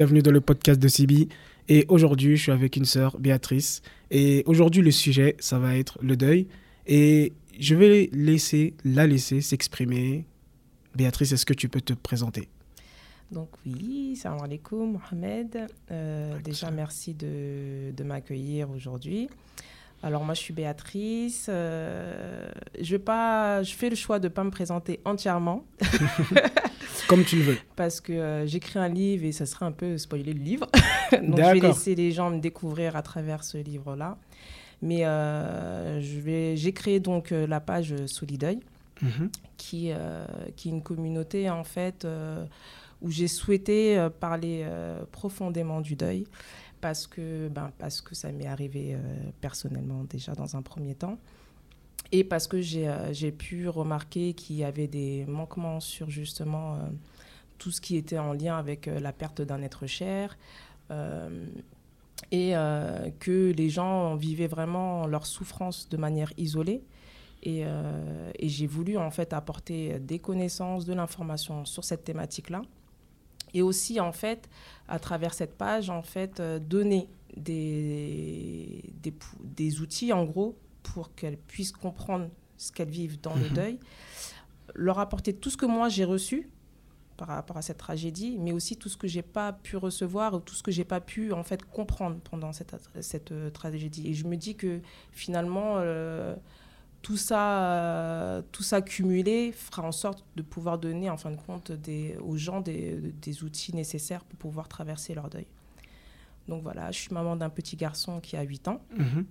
Bienvenue dans le podcast de Sibi. Et aujourd'hui, je suis avec une sœur, Béatrice. Et aujourd'hui, le sujet, ça va être le deuil. Et je vais laisser, la laisser s'exprimer. Béatrice, est-ce que tu peux te présenter? Donc oui, salam alaikum, Mohamed. Euh, déjà, merci de, de m'accueillir aujourd'hui. Alors moi, je suis Béatrice. Euh, je, vais pas, je fais le choix de ne pas me présenter entièrement. Comme tu le veux. Parce que euh, j'écris un livre et ça serait un peu spoiler le livre. Donc je vais laisser les gens me découvrir à travers ce livre-là. Mais euh, j'ai créé donc la page Solideuil, mhm. qui, qui est une communauté en fait où j'ai souhaité parler profondément du deuil parce que, ben, parce que ça m'est arrivé euh, personnellement déjà dans un premier temps. Et parce que j'ai euh, pu remarquer qu'il y avait des manquements sur justement euh, tout ce qui était en lien avec la perte d'un être cher. et que les gens vivaient vraiment leur souffrance de manière isolée. Et, et j'ai voulu en fait apporter des connaissances, de l'information sur cette thématique-là et aussi en fait à travers cette page en fait euh, donner des, des, des, outils en gros pour qu'elles puissent comprendre ce qu'elles vivent dans le mhm. deuil leur apporter tout ce que moi j'ai reçu par rapport à cette tragédie mais aussi tout ce que j'ai pas pu recevoir ou tout ce que j'ai pas pu en fait comprendre pendant cette, cette euh, tragédie et je me dis que finalement euh, tout ça, euh, tout ça cumulé fera en sorte de pouvoir donner en fin de compte des, aux gens des, des, outils nécessaires pour pouvoir traverser leur deuil. Donc voilà, je suis maman d'un petit garçon qui a 8 ans. Mhm.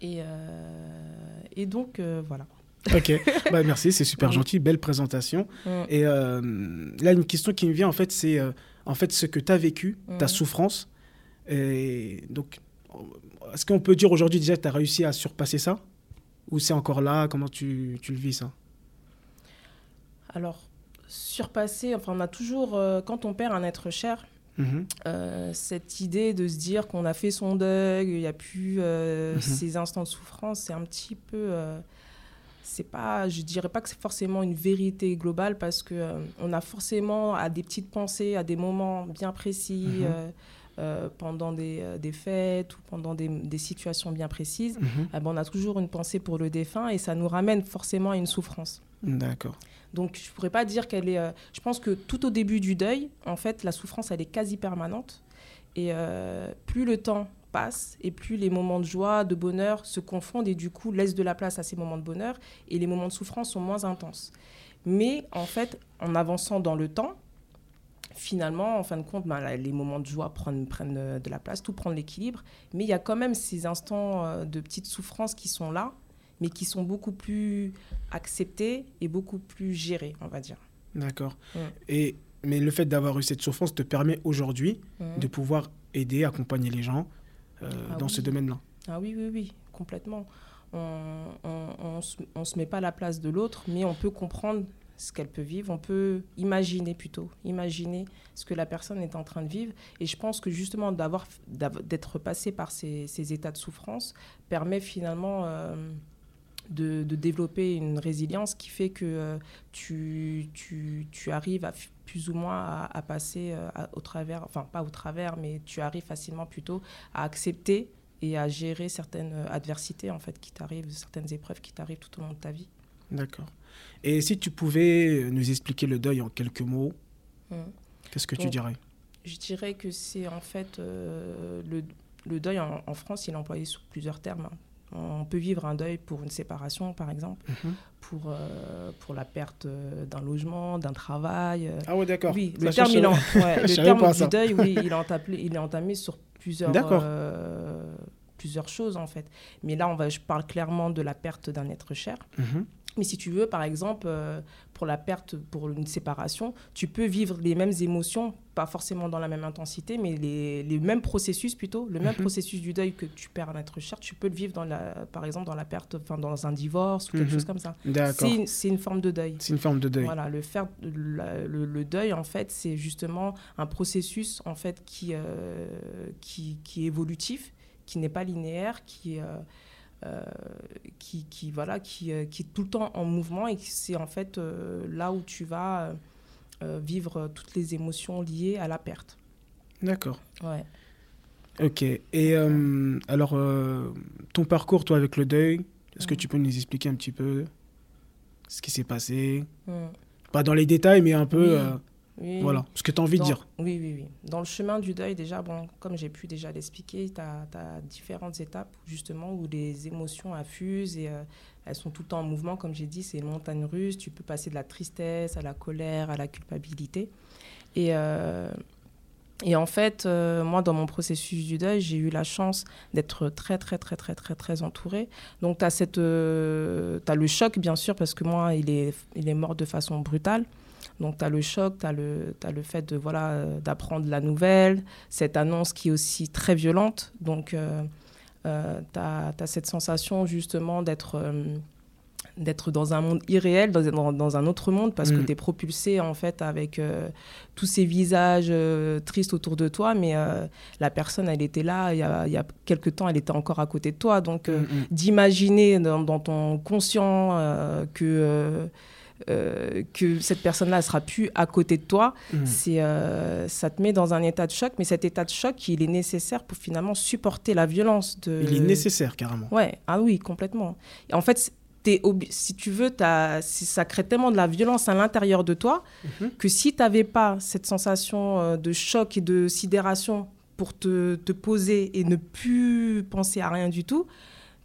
Et, euh, et, donc euh, voilà. Ok, bah, merci, c'est super gentil, belle présentation. Et là, une question qui me vient en fait, c'est en fait ce que tu as vécu, ta souffrance. Et donc, est-ce qu'on peut dire aujourd'hui déjà que tu as réussi à surpasser ça? Ou c'est encore là? Comment tu, tu, le vis ça? Alors, surpasser, enfin, on a toujours, euh, quand on perd un être cher, mhm. euh, cette idée de se dire qu'on a fait son deuil, il n'y a plus euh, mhm. ces instants de souffrance, c'est un petit peu. c'est pas, je dirais pas que c'est forcément une vérité globale parce que on a forcément à des petites pensées, à des moments bien précis. Mhm. Euh, pendant des, euh, des, fêtes ou pendant des, des situations bien précises, mhm. eh ben, on a toujours une pensée pour le défunt et ça nous ramène forcément à une souffrance. D'accord. Donc je ne pourrais pas dire qu'elle est... Euh, je pense que tout au début du deuil, en fait, la souffrance, elle est quasi permanente. Et plus le temps passe et plus les moments de joie, de bonheur se confondent et du coup laissent de la place à ces moments de bonheur et les moments de souffrance sont moins intenses. Mais en fait, en avançant dans le temps, finalement, en fin de compte, ben, les moments de joie prennent, prennent euh, de la place, tout prend de l'équilibre. Mais il y a quand même ces instants euh, de petites souffrances qui sont là, mais qui sont beaucoup plus acceptés et beaucoup plus gérés, on va dire. D'accord. Et mais le fait d'avoir eu cette souffrance te permet aujourd'hui de pouvoir aider, accompagner les gens euh, ah dans ce domaine-là. Ah oui, oui, oui, complètement. On ne se met pas à la place de l'autre, mais on peut comprendre ce qu'elle peut vivre, on peut imaginer plutôt, imaginer ce que la personne est en train de vivre. Et je pense que justement d'avoir, d'être passé par ces, états de souffrance permet finalement euh, de, développer une résilience qui fait que euh, tu, arrives plus ou moins à, passer euh, au travers, enfin pas au travers, mais tu arrives facilement plutôt à accepter et à gérer certaines adversités en fait qui t'arrivent, certaines épreuves qui t'arrivent tout au long de ta vie. D'accord. Et si tu pouvais nous expliquer le deuil en quelques mots, hmm. qu'est-ce que tu dirais? Je dirais que c'est en fait euh, le, le, deuil en, France, il est employé sous plusieurs termes. On peut vivre un deuil pour une séparation, par exemple, mhm. pour, euh, pour la perte euh, d'un logement, d'un travail. Ah ouais, d'accord. Oui, le terme, il le terme du deuil, oui, il est, entamé, il est entamé sur plusieurs, plusieurs choses, en fait. Mais là, on va, je parle clairement de la perte d'un être cher. Mhm. Mais si tu veux, par exemple, euh, pour la perte, pour une séparation, tu peux vivre les mêmes émotions, pas forcément dans la même intensité, mais les, les mêmes processus plutôt, le même mhm. processus du deuil que tu perds un être cher, tu peux le vivre, dans la, par exemple, dans la perte, enfin, dans un divorce ou quelque mhm. chose comme ça. C'est une, forme de deuil. C'est une forme de deuil. Voilà, le, faire, le, deuil, en fait, c'est justement un processus, en fait, qui, euh, qui, qui, est évolutif, qui n'est pas linéaire, qui... Euh, euh, qui, qui, voilà, qui, euh, qui, est tout le temps en mouvement et c'est en fait euh, là où tu vas vivre toutes les émotions liées à la perte. D'accord. Ouais. Ok. Et alors, ton parcours, toi, avec le deuil, est-ce que tu peux nous expliquer un petit peu ce qui s'est passé? Mm. Pas dans les détails, mais un peu. Oui. Oui. voilà, ce que tu as envie Dans- de dire. Oui, oui, oui. Dans le chemin du deuil, déjà, bon, comme j'ai pu déjà l'expliquer, tu as, différentes étapes justement où les émotions affusent et euh, elles sont tout le temps en mouvement. Comme j'ai dit, c'est une montagne russe. Tu peux passer de la tristesse à la colère, à la culpabilité. Et, euh, et en fait, euh, moi, dans mon processus du deuil, j'ai eu la chance d'être très, très, très, très, très, très entourée. Donc, tu as, le choc, bien sûr, parce que moi, il est, il est mort de façon brutale. Donc, tu as le choc, tu as le, fait de, voilà, d'apprendre la nouvelle, cette annonce qui est aussi très violente. Donc, euh, euh, tu as, cette sensation justement d'être, euh, d'être dans un monde irréel, dans, dans, dans un autre monde, parce que Mm. tu es propulsé en fait avec euh, tous ces visages euh, tristes autour de toi, mais euh, la personne, elle était là, il y a, y a quelques temps, elle était encore à côté de toi. Donc, Mm, mm. d'imaginer dans, dans ton conscient que, euh, que cette personne-là sera plus à côté de toi, Mm. c'est, euh, ça te met dans un état de choc. Mais cet état de choc, il est nécessaire pour finalement supporter la violence. De... Il est nécessaire, carrément. Ouais, ah oui, complètement. Et en fait, obli- si tu veux, si ça crée tellement de la violence à l'intérieur de toi Mhm. que si tu n'avais pas cette sensation euh, de choc et de sidération pour te, te poser et ne plus penser à rien du tout,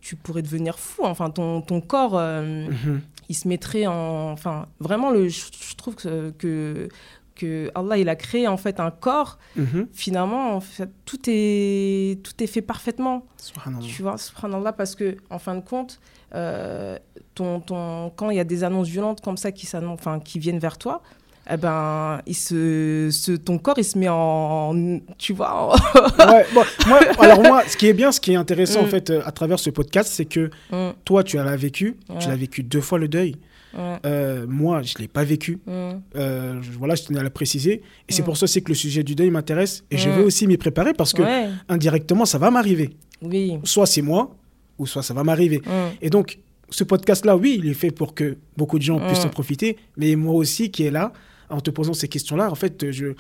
tu pourrais devenir fou. Enfin, ton, ton corps, euh, Mhm. il se mettrait en... Enfin, vraiment, le, je, je trouve que, que, que Allah, il a créé en fait un corps. Mhm. Finalement, en fait, tout, est, tout est fait parfaitement. Subhanallah. Tu vois, subhanallah, parce que en fin de compte, euh, ton, ton, quand il y a des annonces violentes comme ça qui, enfin, qui viennent vers toi, eh ben, il se, se- ton corps, il se met en... Tu vois en- Ouais, bon, moi, alors moi, ce qui est bien, ce qui est intéressant en Mm. fait euh, à travers ce podcast, c'est que Mm, toi, tu l'as vécu, tu l'as vécu deux fois le deuil. ouais, Euh, moi, je l'ai pas vécu. mm, Euh, voilà, je tenais à le préciser. Et c'est Mm. pour ça aussi que le sujet du deuil m'intéresse. Et je Mm. veux aussi m'y préparer parce que ouais, indirectement, ça va m'arriver. oui. Soit c'est moi, ou soit ça va m'arriver. mm, Et donc, ce podcast-là, oui, il est fait pour que beaucoup de gens Mm. puissent en profiter. Mais moi aussi, qui est là, en te posant ces questions-là, en fait, je,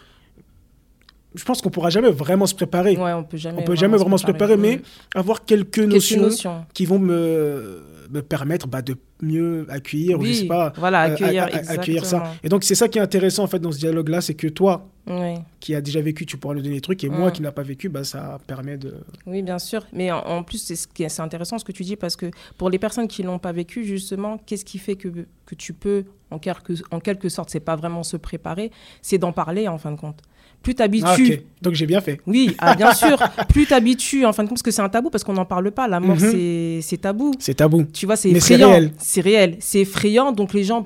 je pense qu'on pourra jamais vraiment se préparer. Ouais, on peut jamais. On peut jamais vraiment se préparer, mais avoir quelques Quelques notions, notions. qui vont me permettre bah, de mieux accueillir, ou je Oui, sais pas, voilà, euh, accueillir, a- a- accueillir ça. Et donc, c'est ça qui est intéressant, en fait, dans ce dialogue-là, c'est que toi, Oui. qui as déjà vécu, tu pourras nous donner des trucs, et moi, Mm. qui n'a pas vécu, bah, ça permet de... Oui, bien sûr. Mais en, en plus, c'est ce qui est- c'est intéressant ce que tu dis parce que pour les personnes qui l'ont pas vécu, justement, qu'est-ce qui fait que, que tu peux, en quelque, en quelque sorte, c'est pas vraiment se préparer, c'est d'en parler en fin de compte. Plus t'habitues. Ah, donc j'ai bien fait. Oui, ah, bien sûr. Plus t'habitues, en fin de compte, parce que c'est un tabou, parce qu'on n'en parle pas. La mort, Mhm. c'est- c'est tabou. C'est tabou. Tu vois, c'est effrayant. réel. C'est réel. C'est effrayant, donc les gens.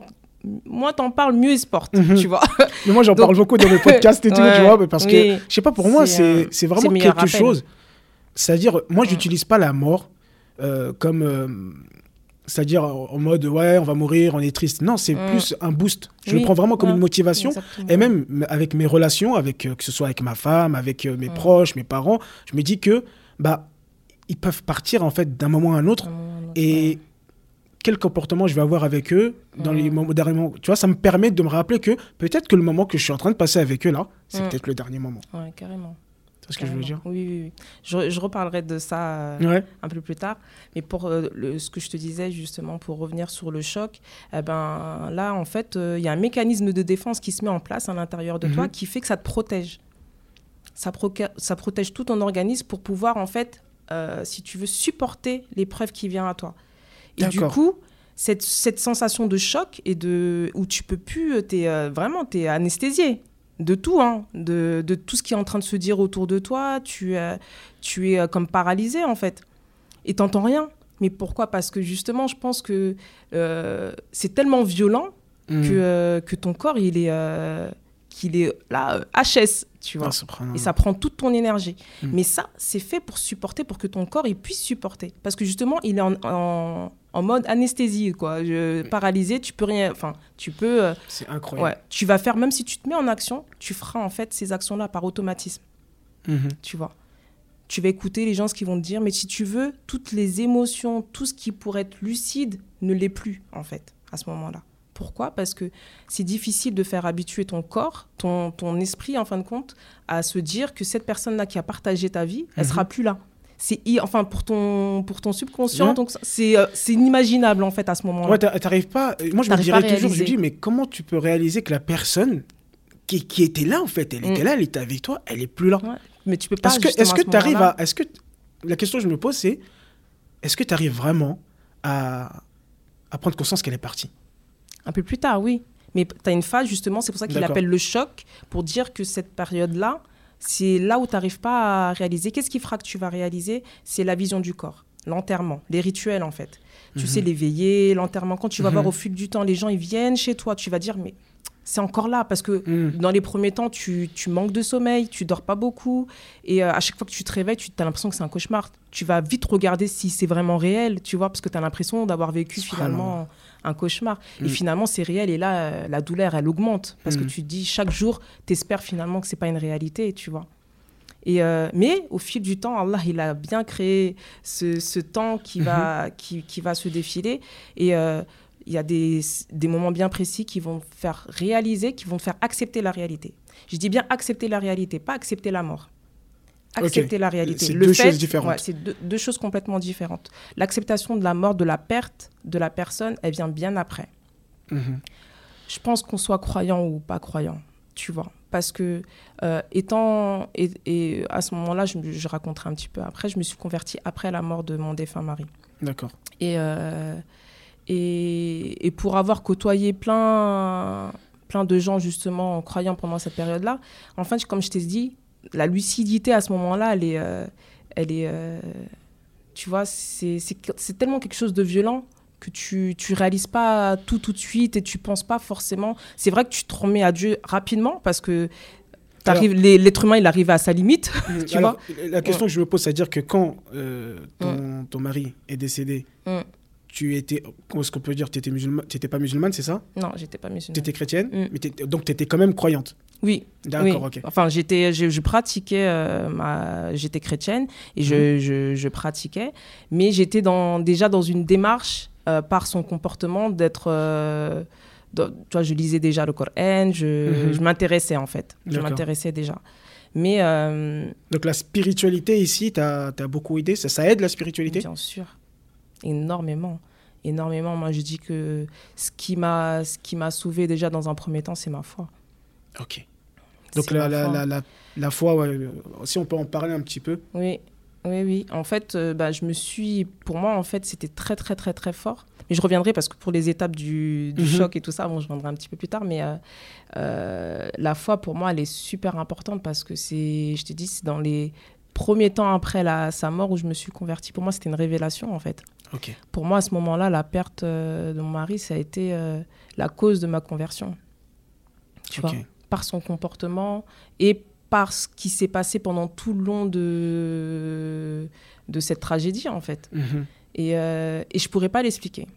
Moins t'en parles, mieux ils se portent. Mhm. Tu vois. Mais moi, j'en Donc- parle beaucoup dans mes podcasts et tout, Ouais, tu vois, parce que, je sais pas, pour moi, C'est, vraiment quelque rappel. chose. C'est-à-dire, moi, Mm. j'utilise pas la mort euh, comme. euh, c'est-à-dire en mode, ouais, on va mourir, on est triste. Non, c'est Mm. plus un boost. Je Oui, le prends vraiment comme ouais, une motivation. Exactement. Et même avec mes relations, avec, euh, que ce soit avec ma femme, avec euh, mes Mm. proches, mes parents, je me dis que bah, ils peuvent partir en fait d'un moment à un autre. Et quel comportement je vais avoir avec eux dans les Mm. moments derniers moments. Tu vois, ça me permet de me rappeler que peut-être que le moment que je suis en train de passer avec eux là, c'est Mm. peut-être le dernier moment. Ouais, carrément. C'est ce que je veux dire. Oui, oui, oui. Je, je reparlerai de ça euh, Ouais. un peu plus tard. Mais pour euh, le- ce que je te disais, justement, pour revenir sur le choc, eh ben, là, en fait, euh, il y a un mécanisme de défense qui se met en place à l'intérieur de toi Mhm. qui fait que ça te protège. Ça, protège tout ton organisme pour pouvoir, en fait, euh, si tu veux, supporter l'épreuve qui vient à toi. Et du coup, cette, cette sensation de choc et de où tu peux plus, es vraiment tu es anesthésié de tout, hein, de, de tout ce qui est en train de se dire autour de toi. Tu, euh, tu es euh, comme paralysé en fait. Et t'entends rien. Mais pourquoi? Parce que justement, je pense que euh, c'est tellement violent Mm. que, euh, que ton corps, il est, qu'il est là, HS, tu vois. Ah. Et ça prend toute ton énergie. Mm. Mais ça, c'est fait pour supporter, pour que ton corps il puisse supporter. Parce que justement, il est en, en, en mode anesthésie, quoi. Je, paralysé, tu peux rien. Enfin, tu peux. euh, C'est incroyable. ouais, tu vas faire, même si tu te mets en action, tu feras en fait ces actions-là par automatisme, Mhm. tu vois. Tu vas écouter les gens ce qu'ils vont te dire, mais si tu veux, toutes les émotions, tout ce qui pourrait être lucide ne l'est plus, en fait, à ce moment-là. Pourquoi? Parce que c'est difficile de faire habituer ton corps, ton, ton esprit, en fin de compte, à se dire que cette personne-là qui a partagé ta vie, elle sera mhm. plus là. C'est enfin pour ton pour ton subconscient, donc c'est euh, c'est inimaginable en fait à ce moment-là. Ouais, t'arrives pas. Moi, je me dirais toujours, je dis, mais comment tu peux réaliser que la personne qui, qui était là en fait, elle était mm. là, elle était avec toi, elle est plus là. Mais tu peux pas. Est-ce que tu arrives à, est-ce que la question que je me pose c'est, est-ce que tu arrives vraiment à à prendre conscience qu'elle est partie? Un peu plus tard, oui. Mais tu as une phase, justement, c'est pour ça qu'il appelle le choc, pour dire que cette période-là, c'est là où tu n'arrives pas à réaliser. Qu'est-ce qui fera que tu vas réaliser? C'est la vision du corps, l'enterrement, les rituels, en fait. Tu mhm. sais, l'éveiller, l'enterrement. Quand tu vas mhm. voir au fil du temps, les gens, ils viennent chez toi, tu vas dire, mais c'est encore là parce que mm. dans les premiers temps, tu, tu, manques de sommeil, tu dors pas beaucoup et euh, à chaque fois que tu te réveilles, tu as l'impression que c'est un cauchemar. Tu vas vite regarder si c'est vraiment réel, tu vois, parce que tu as l'impression d'avoir vécu finalement un cauchemar. Et mm. finalement, c'est réel et là, euh, la douleur, elle augmente parce que mm. tu te dis chaque jour, tu espères finalement que c'est pas une réalité, tu vois. Et euh, mais au fil du temps, Allah, il a bien créé ce, ce temps qui, va, mm-hmm. qui, qui, va se défiler. Et il y a des, des, moments bien précis qui vont faire réaliser, qui vont faire accepter la réalité. Je dis bien accepter la réalité, pas accepter la mort. Accepter la réalité. C'est deux choses différentes. c'est deux, choses complètement différentes. L'acceptation de la mort, de la perte de la personne, elle vient bien après. Mhm. Je pense qu'on soit croyant ou pas croyant, tu vois. Parce que, euh, étant. Et, à ce moment-là, je, je, raconterai un petit peu après, je me suis convertie après la mort de mon défunt mari. D'accord. Et. Euh, et, pour avoir côtoyé plein, plein de gens, justement, en croyant pendant cette période-là, en fait, comme je t'ai dit, la lucidité à ce moment-là, elle est. Euh, elle est euh, tu vois, c'est tellement quelque chose de violent que tu ne réalises pas tout tout de suite et tu penses pas forcément. C'est vrai que tu te remets à Dieu rapidement parce que l'être humain, il arrive à sa limite. tu vois la question que je me pose, c'est-à-dire que quand euh, ton, ton, mari est décédé, tu étais, est-ce qu'on peut dire, tu n'étais pas musulmane, c'est ça? Non, j'étais pas musulmane. Tu étais chrétienne, mm. mais donc tu étais quand même croyante? Oui. D'accord, ok. Enfin, j'étais, je, pratiquais, euh, ma, j'étais chrétienne et je, mm. je, je, pratiquais, mais j'étais dans, déjà dans une démarche euh, par son comportement d'être. Euh, tu vois, je lisais déjà le Coran, je, je m'intéressais en fait. Je m'intéressais déjà. Mais. Donc la spiritualité ici, tu as, beaucoup aidé ça, ça aide la spiritualité? Bien sûr énormément. Énormément. Moi, je dis que ce qui m'a, ce qui m'a sauvé déjà dans un premier temps, c'est ma foi. Ok. Donc la, la, la, la, la, foi, si on peut en parler un petit peu. Oui, oui, oui. En fait, euh, bah, je me suis, pour moi, en fait, c'était très, très, très, très fort. Mais je reviendrai parce que pour les étapes du, du mhm. choc et tout ça, bon, je reviendrai un petit peu plus tard. Mais euh, euh, la foi, pour moi, elle est super importante parce que c'est, je te dis, c'est dans les premiers temps après la, sa mort où je me suis convertie. Pour moi, c'était une révélation, en fait. Pour moi, à ce moment-là, la perte euh, de mon mari, ça a été euh, la cause de ma conversion. Tu vois, par son comportement et par ce qui s'est passé pendant tout le long de, de cette tragédie, en fait. Mhm. Et, euh, et je ne pourrais pas l'expliquer.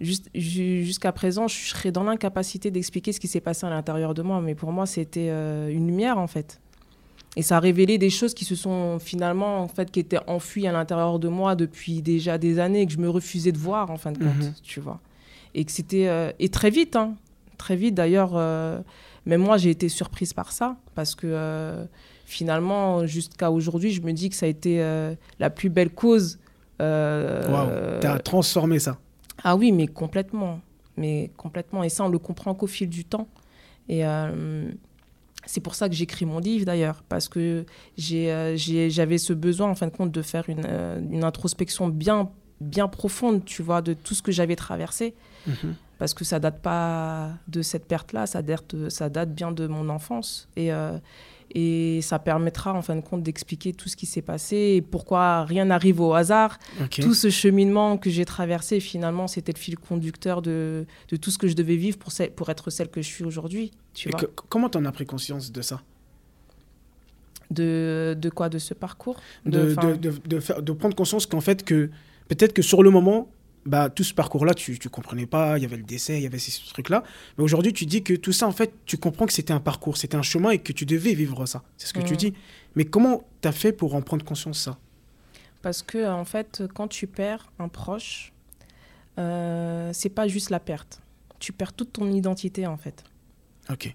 Jusqu'à présent, je serais dans l'incapacité d'expliquer ce qui s'est passé à l'intérieur de moi, mais pour moi, c'était une lumière, en fait. Et ça a révélé des choses qui se sont finalement, en fait, qui étaient enfuies à l'intérieur de moi depuis déjà des années et que je me refusais de voir, en fin de compte, mhm. tu vois. Et que c'était... Euh, et très vite, hein, très vite d'ailleurs, euh, même moi, j'ai été surprise par ça, parce que euh, finalement, jusqu'à aujourd'hui, je me dis que ça a été la plus belle cause. Waouh, t'as transformé ça. Ah oui, mais complètement. Mais complètement. Et ça, on le comprend qu'au fil du temps. Et c'est pour ça que j'écris mon livre d'ailleurs, parce que euh, j'avais ce besoin en fin de compte de faire une, euh, une, introspection bien, bien profonde, tu vois, de tout ce que j'avais traversé. Mhm. Parce que ça date pas de cette perte-là, ça date, ça date bien de mon enfance. Et, euh, et ça permettra en fin de compte d'expliquer tout ce qui s'est passé et pourquoi rien n'arrive au hasard. Tout ce cheminement que j'ai traversé, finalement, c'était le fil conducteur de, de, tout ce que je devais vivre pour, pour être celle que je suis aujourd'hui. comment tu en as pris conscience de ça? De, de, quoi? De ce parcours? De, de, de, faire, de prendre conscience qu'en fait, que peut-être que sur le moment, bah, tout ce parcours-là, tu ne comprenais pas, il y avait le décès, il y avait ces trucs-là. Mais aujourd'hui, tu dis que tout ça, en fait, tu comprends que c'était un parcours, c'était un chemin et que tu devais vivre ça. C'est ce que tu mm. dis. Mais comment tu as fait pour en prendre conscience ça? Parce que, en fait, quand tu perds un proche, euh, c'est pas juste la perte. tu perds toute ton identité en fait. Ok.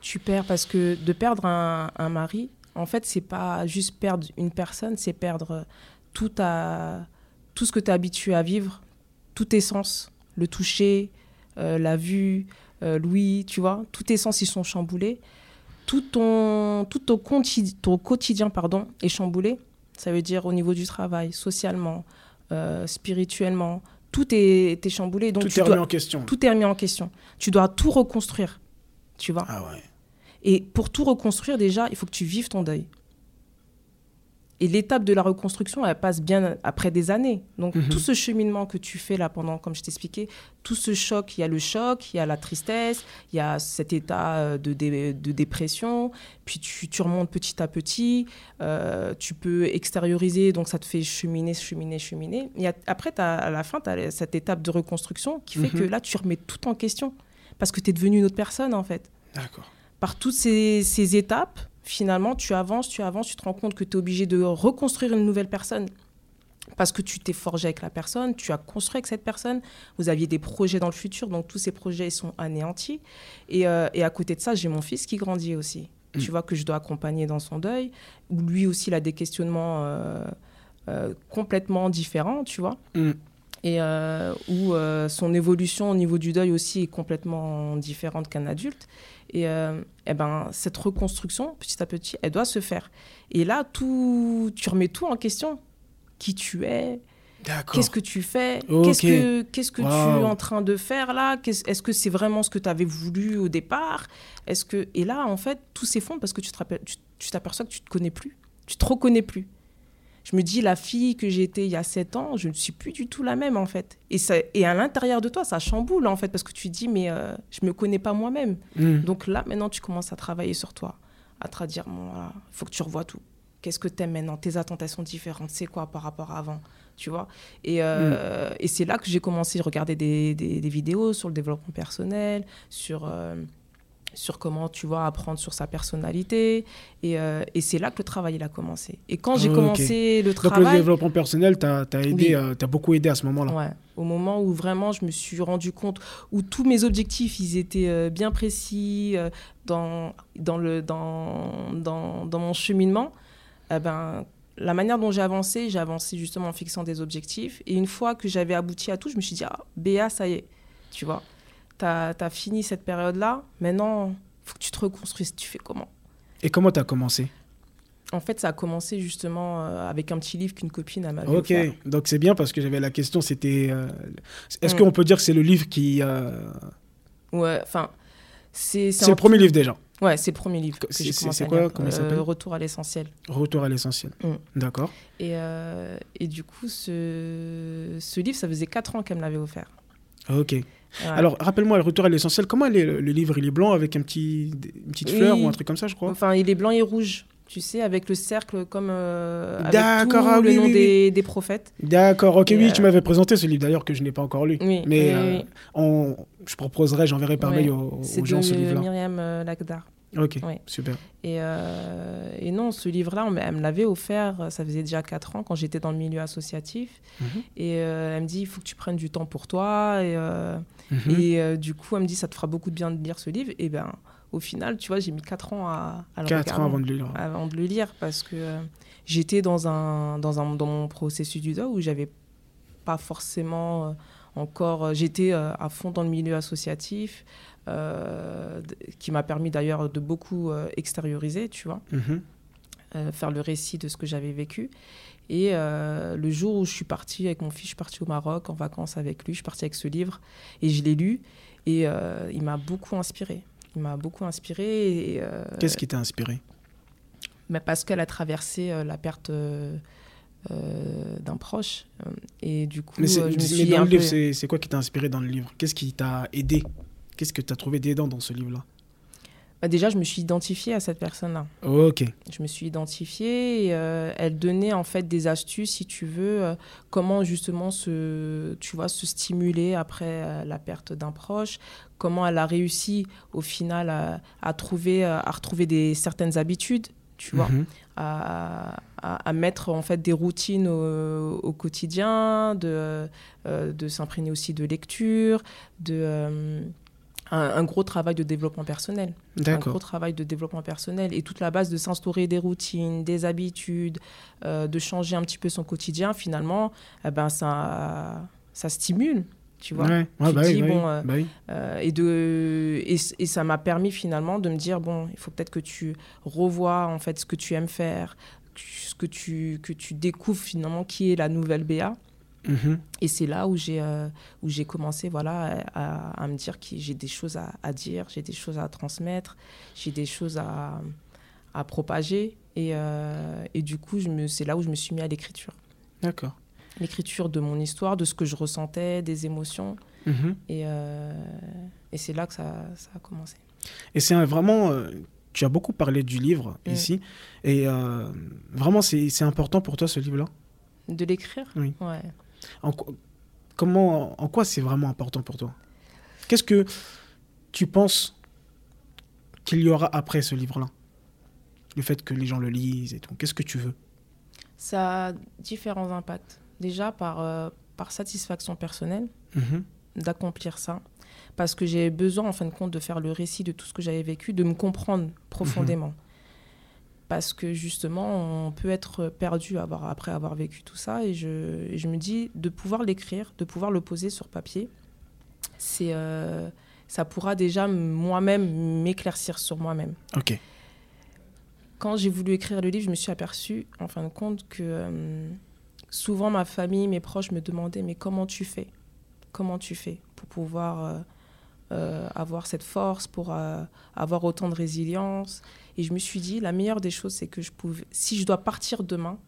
Tu perds parce que de perdre un, un mari, en fait, c'est pas juste perdre une personne, c'est perdre tout, à, tout ce que tu es habitué à vivre, tous tes sens, le toucher, euh, la vue, euh, l'ouïe, tu vois, tous tes sens, ils sont chamboulés. Tout ton, tout ton, ton quotidien pardon, est chamboulé. Ça veut dire au niveau du travail, socialement, euh, spirituellement, tout est, est, chamboulé. Donc tout est remis en question. Tout est remis en question. Tu dois tout reconstruire, tu vois. Ah ouais. Et pour tout reconstruire, déjà, il faut que tu vives ton deuil. Et l'étape de la reconstruction, elle passe bien après des années. Donc, mhm. tout ce cheminement que tu fais là pendant, comme je t'expliquais, tout ce choc, il y a le choc, il y a la tristesse, il y a cet état euh, de, de dépression, puis tu, tu, remontes petit à petit, euh, tu peux extérioriser, donc ça te fait cheminer, cheminer, cheminer. Et après, as, à la fin, tu as cette étape de reconstruction qui fait que mhm. là, tu remets tout en question, parce que tu es devenu une autre personne, en fait. D'accord. Par toutes ces, ces étapes, finalement, tu avances, tu avances, tu te rends compte que tu es obligé de reconstruire une nouvelle personne. Parce que tu t'es forgé avec la personne, tu as construit avec cette personne, vous aviez des projets dans le futur, donc tous ces projets sont anéantis. Et, euh, et à côté de ça, j'ai mon fils qui grandit aussi. Mm. Tu vois, que je dois accompagner dans son deuil, où lui aussi, il a des questionnements euh, euh, complètement différents, tu vois. Mm. Et où son évolution au niveau du deuil aussi est complètement différente qu'un adulte. Et, euh, eh ben, cette reconstruction, petit à petit, elle doit se faire. Et là, tout, tu remets tout en question. Qui tu es, Qu'est-ce que tu fais? Qu'est-ce que, qu'est-ce que tu es en train de faire là? Est-ce que c'est vraiment ce que tu avais voulu au départ? Est-ce que Et là, en fait, tout s'effondre parce que tu, rappelles, tu t'aperçois que tu ne te connais plus. Tu te reconnais plus je me dis, la fille que j'étais il y a 7 ans, je ne suis plus du tout la même, en fait. Et, ça, et à l'intérieur de toi, ça chamboule, en fait, parce que tu dis, mais euh, je ne me connais pas moi-même. Hmm. Donc là, maintenant, tu commences à travailler sur toi, à te dire, bon, il faut que tu revoies tout. Qu'est-ce que tu aimes maintenant? Tes attentes, elles sont différentes. C'est quoi par rapport à avant? Tu vois? Et, euh, hmm. et c'est là que j'ai commencé à regarder des, des, vidéos sur le développement personnel, sur... Euh, sur comment tu vois apprendre sur sa personnalité. Et, euh, et c'est là que le travail il a commencé. Et quand j'ai commencé le travail donc le développement personnel t'as as aidé euh, beaucoup aidé à ce moment là ouais. Au moment où vraiment je me suis rendu compte où tous mes objectifs ils étaient euh, bien précis dans dans le dans, dans, dans mon cheminement eh ben la manière dont j'ai avancé j'ai avancé justement en fixant des objectifs. Et une fois que j'avais abouti à tout je me suis dit ah Béa ça y est. Tu vois? Tu as, fini cette période-là. Maintenant, il faut que tu te reconstruises. Tu fais comment? Et comment tu as commencé? En fait, ça a commencé justement euh, avec un petit livre qu'une copine a Ok, donc c'est bien parce que j'avais la question, c'était... Euh, est-ce mm. qu'on peut dire que c'est le livre qui... Euh, ouais, enfin... C'est le premier livre déjà Ouais, c'est le premier livre C'est quoi Comment il s'appelle? Retour à l'essentiel. Retour à l'essentiel. Mm. D'accord. Et, et, du coup, ce, ce livre, ça faisait 4 ans qu'elle me l'avait offert. Ok. Alors, rappelle-moi, le retour à l'essentiel, comment est, le, livre? Il est blanc avec un petit, une petite fleur ou un truc comme ça, je crois? Enfin, il est blanc et rouge, tu sais, avec le cercle comme euh, avec tout ah le nom des, des, prophètes. D'accord, ok, oui, tu euh, m'avais présenté ce livre d'ailleurs que je n'ai pas encore lu. Mais euh, on, je proposerai, j'enverrai par mail aux, gens ce livre-là. C'est Myriam Lagdar. Ok, super. Et, euh, et, non, ce livre-là, elle me l'avait offert, ça faisait déjà 4 ans, quand j'étais dans le milieu associatif. Mhm. Et euh, elle me dit, il faut que tu prennes du temps pour toi. Et, euh, mhm. et du coup, elle me dit, ça te fera beaucoup de bien de lire ce livre. Et ben, au final, tu vois, j'ai mis 4 ans à, à le 4 ans avant de le lire. Avant de le lire, parce que j'étais dans, un, dans, un, dans mon processus du dos où j'avais pas forcément encore... J'étais à fond dans le milieu associatif. Euh, qui m'a permis d'ailleurs de beaucoup euh, extérioriser, tu vois, mhm. euh, faire le récit de ce que j'avais vécu. Et le jour où je suis partie avec mon fils, je suis partie au Maroc en vacances avec lui, je suis partie avec ce livre et je l'ai lu et il m'a beaucoup inspiré. Il m'a beaucoup inspiré. Qu'est-ce qui t'a inspiré mais Parce qu'elle a traversé la perte d'un proche. et du coup, mais, je me suis dans le livre, c'est quoi qui t'a inspiré dans le livre? Qu'est-ce qui t'a aidé Qu'est-ce que tu as trouvé d'aidant dans ce livre-là bah déjà, je me suis identifiée à cette personne-là. ok. Je me suis identifiée et euh, elle donnait en fait des astuces, si tu veux, euh, comment justement se, tu vois, se stimuler après euh, la perte d'un proche, comment elle a réussi au final à, trouver, à retrouver des, certaines habitudes, tu vois, mhm. à, à, mettre en fait des routines au, quotidien, de, euh, de s'imprégner aussi de lecture, de euh, un, gros travail de développement personnel. Un gros travail de développement personnel et toute la base de s'instaurer des routines, des habitudes, euh, de changer un petit peu son quotidien, finalement, eh ben ça, ça stimule tu vois. et, de, et, et ça m'a permis finalement de me dire, bon, il faut peut-être que tu revois en fait ce que tu aimes faire, ce que tu, que tu découvres finalement qui est la nouvelle BA. Mhm. Et c'est là où j'ai euh, où j'ai commencé voilà à, me dire que j'ai des choses à, dire, j'ai des choses à transmettre, j'ai des choses à, à propager et, euh, et du coup c'est là où je me suis mis à l'écriture. D'accord. L'écriture de mon histoire, de ce que je ressentais, des émotions. Mhm. Et, euh, et c'est là que ça, ça, a commencé. Et c'est vraiment tu as beaucoup parlé du livre mm. ici. Et vraiment, c'est important pour toi ce livre-là? De l'écrire? Oui. Ouais. En, comment, en quoi c'est vraiment important pour toi? Qu'est-ce que tu penses qu'il y aura après ce livre-là? Le fait que les gens le lisent et tout. Qu'est-ce que tu veux? Ça a différents impacts. Déjà par, euh, par satisfaction personnelle, mm-hmm. d'accomplir ça. Parce que j'ai besoin, en fin de compte, de faire le récit de tout ce que j'avais vécu, de me comprendre profondément. Mm-hmm parce que justement, on peut être perdu après avoir vécu tout ça. Et je, me dis, de pouvoir l'écrire, de pouvoir le poser sur papier, c'est, euh, ça pourra déjà moi-même m'éclaircir sur moi-même. Ok. Quand j'ai voulu écrire le livre, je me suis aperçue, en fin de compte, que euh, souvent ma famille, mes proches me demandaient, mais comment tu fais? Comment tu fais pour pouvoir... Euh, avoir cette force, pour avoir autant de résilience. Et je me suis dit, la meilleure des choses, c'est que je pouvais, si je dois partir demain,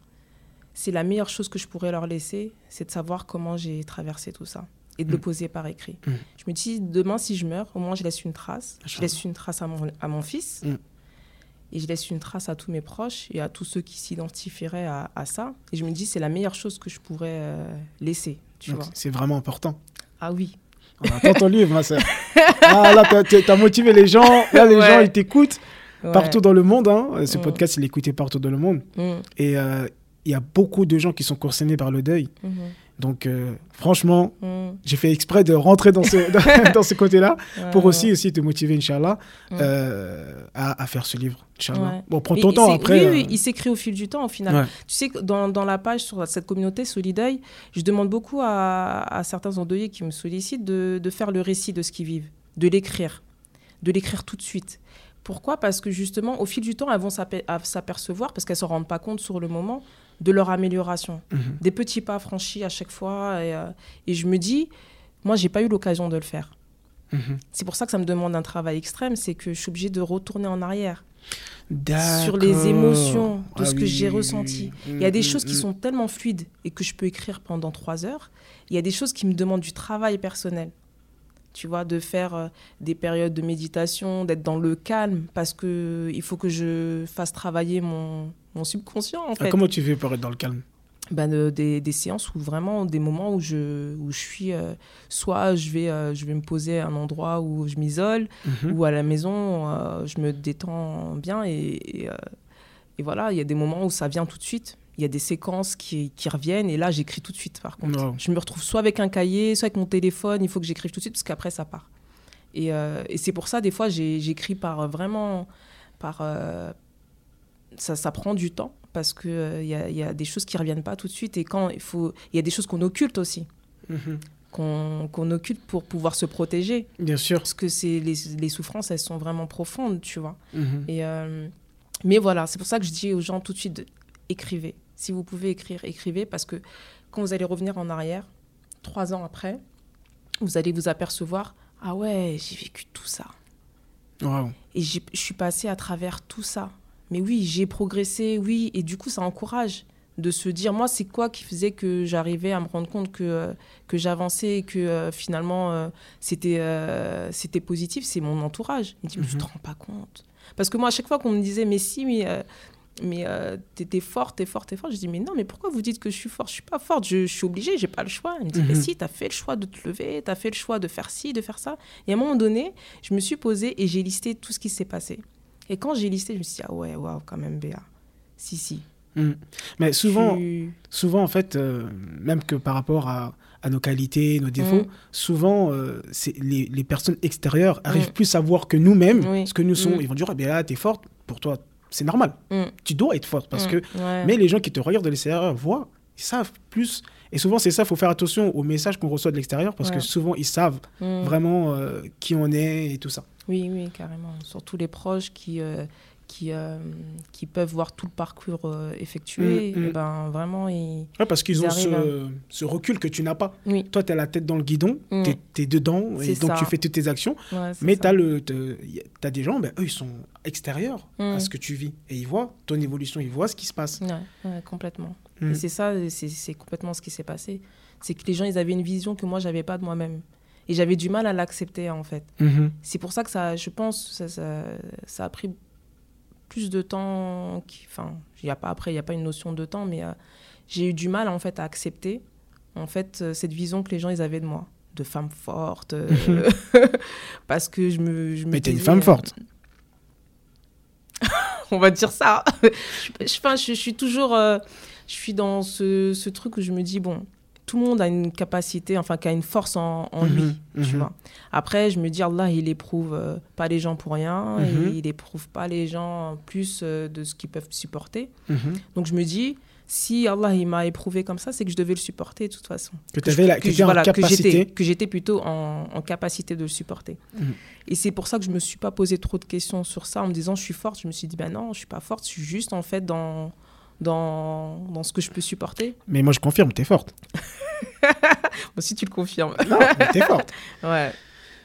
c'est la meilleure chose que je pourrais leur laisser, c'est de savoir comment j'ai traversé tout ça et de le mm. poser par écrit. Mm. Je me dis, demain, si je meurs, au moins, je laisse une trace. Je laisse une trace à mon, à mon fils. Mm. Et je laisse une trace à tous mes proches et à tous ceux qui s'identifieraient à, à, ça. Et je me dis, c'est la meilleure chose que je pourrais euh, laisser. C'est vraiment important. Ah oui. On attend ton livre, ma soeur. Ah là, tu as, motivé les gens. Là, les gens, ils t'écoutent partout dans le monde. Hein. Ce mm. podcast, il est écouté partout dans le monde. Mm. Et euh, il y a beaucoup de gens qui sont concernés par le deuil. Mm-hmm. Donc, euh, franchement, mm. j'ai fait exprès de rentrer dans ce, dans, ce côté-là pour aussi, aussi te motiver, Inch'Allah, euh, à, à, faire ce livre. Inch'Allah. Bon, prends ton temps après. Oui, il s'écrit au fil du temps, au final. Tu sais, dans, dans, la page sur cette communauté Solideuil, je demande beaucoup à, à certains endeuillés qui me sollicitent de, de faire le récit de ce qu'ils vivent, de l'écrire, de l'écrire tout de suite. Pourquoi? Parce que justement, au fil du temps, elles vont s'apercevoir, parce qu'elles ne se rendent pas compte sur le moment, de leur amélioration. Mhm. Des petits pas franchis à chaque fois. Et, euh, je me dis, moi, j'ai pas eu l'occasion de le faire. Mhm. C'est pour ça que ça me demande un travail extrême, c'est que je suis obligée de retourner en arrière sur les émotions de ah ce que j'ai ressenti. Il y a des mm, choses qui mm, sont tellement fluides et que je peux écrire pendant trois heures. Il y a des choses qui me demandent du travail personnel tu vois, de faire euh, des périodes de méditation, d'être dans le calme, parce que il faut que je fasse travailler mon, mon subconscient, en ah, fait. comment tu fais pour être dans le calme? Ben, des, des, séances où vraiment, des moments où je, où je suis, euh, soit je vais, euh, je vais me poser à un endroit où je m'isole, mhm. ou à la maison, je me détends bien, et, et, et voilà, il y a des moments où ça vient tout de suite il y a des séquences qui, qui reviennent et là j'écris tout de suite par contre. Je me retrouve soit avec un cahier, soit avec mon téléphone, il faut que j'écrive tout de suite parce qu'après ça part. Et, euh, et c'est pour ça des fois j'écris par euh, vraiment par euh, ça, ça prend du temps parce que il y, a, y, a, des choses qui reviennent pas tout de suite et quand il faut il y a des choses qu'on occulte aussi. Mhm. qu'on occulte pour pouvoir se protéger. Bien sûr. Parce que les, les, souffrances, elles sont vraiment profondes, tu vois. Mhm. Et, mais voilà, c'est pour ça que je dis aux gens tout de suite, écrivez. Si vous pouvez écrire, écrivez, parce que quand vous allez revenir en arrière, trois ans après, vous allez vous apercevoir, ah ouais, j'ai vécu tout ça. Et je suis passée à travers tout ça. Mais oui, j'ai progressé, oui, et du coup, ça encourage de se dire, moi, c'est quoi qui faisait que j'arrivais à me rendre compte que, euh, que j'avançais et que euh, finalement, euh, c'était c'était positif, c'est mon entourage. Il me dit, mais tu te mhm. rends pas compte. Parce que moi, à chaque fois qu'on me disait, mais si, mais mais t'es forte, t'es forte, t'es forte. Je dis, mais non, mais pourquoi vous dites que je suis forte? Je suis pas forte, je, suis obligée, j'ai pas le choix. Il me dit, mais mhm. si, t'as fait le choix de te lever, t'as fait le choix de faire ci, de faire ça. Et à un moment donné, je me suis posée et j'ai listé tout ce qui s'est passé. Et quand j'ai listé, je me suis dit, ah ouais, waouh, quand même, Béa. Si, si. Mm. Mais souvent, souvent, en fait, euh, même que par rapport à, à nos qualités, nos défauts, mm. souvent, euh, les, les, personnes extérieures arrivent mm. plus à voir que nous-mêmes ce que nous sommes. Ils vont dire, ah là, t'es forte, pour toi, c'est normal. Tu dois être forte. Parce que... Mais les gens qui te regardent de l'extérieur voient, ils savent plus. Et souvent, c'est ça, il faut faire attention aux messages qu'on reçoit de l'extérieur, parce que souvent, ils savent vraiment euh, qui on est et tout ça. Oui, oui, carrément. Surtout les proches qui, qui, euh, qui peuvent voir tout le parcours euh, effectué, mm, mm. ben, vraiment, ils. parce qu'ils ont ce, ce, recul que tu n'as pas. Toi, tu as la tête dans le guidon, mm. tu es, dedans, et donc tu fais toutes tes actions. mais tu as, des gens, ben, eux, ils sont extérieurs à ce que tu vis. Et ils voient ton évolution, ils voient ce qui se passe. Ouais, complètement. Et c'est ça, c'est complètement ce qui s'est passé. C'est que les gens, ils avaient une vision que moi, j'avais pas de moi-même. Et j'avais du mal à l'accepter, en fait. Mm-hmm. C'est pour ça que ça, je pense, ça, ça, ça a pris plus de temps. Qui, enfin, y a pas, après, il n'y a pas une notion de temps, mais euh, j'ai eu du mal en fait à accepter en fait euh, cette vision que les gens ils avaient de moi, de femme forte, euh, parce que je me. Je mais t'es une femme forte. On va dire ça. je, je, je, suis toujours. Je suis dans ce, ce, truc où je me dis bon, tout le monde a une capacité, enfin, qui a une force en, en lui, mhm, tu mhm. vois. Après, je me dis, Allah, il éprouve euh, pas les gens pour rien, mhm. il éprouve pas les gens plus euh, de ce qu'ils peuvent supporter. Donc, je me dis, si Allah, il m'a éprouvé comme ça, c'est que je devais le supporter de toute façon. Que tu avais la que, voilà. Que j'étais plutôt en, en, capacité de le supporter. Et c'est pour ça que je me suis pas posé trop de questions sur ça en me disant, je suis forte. Je me suis dit, ben non, je suis pas forte, je suis juste en fait dans dans, dans ce que je peux supporter. Mais moi, je confirme, tu es forte. moi aussi, tu le confirmes. Non, tu es forte. ouais.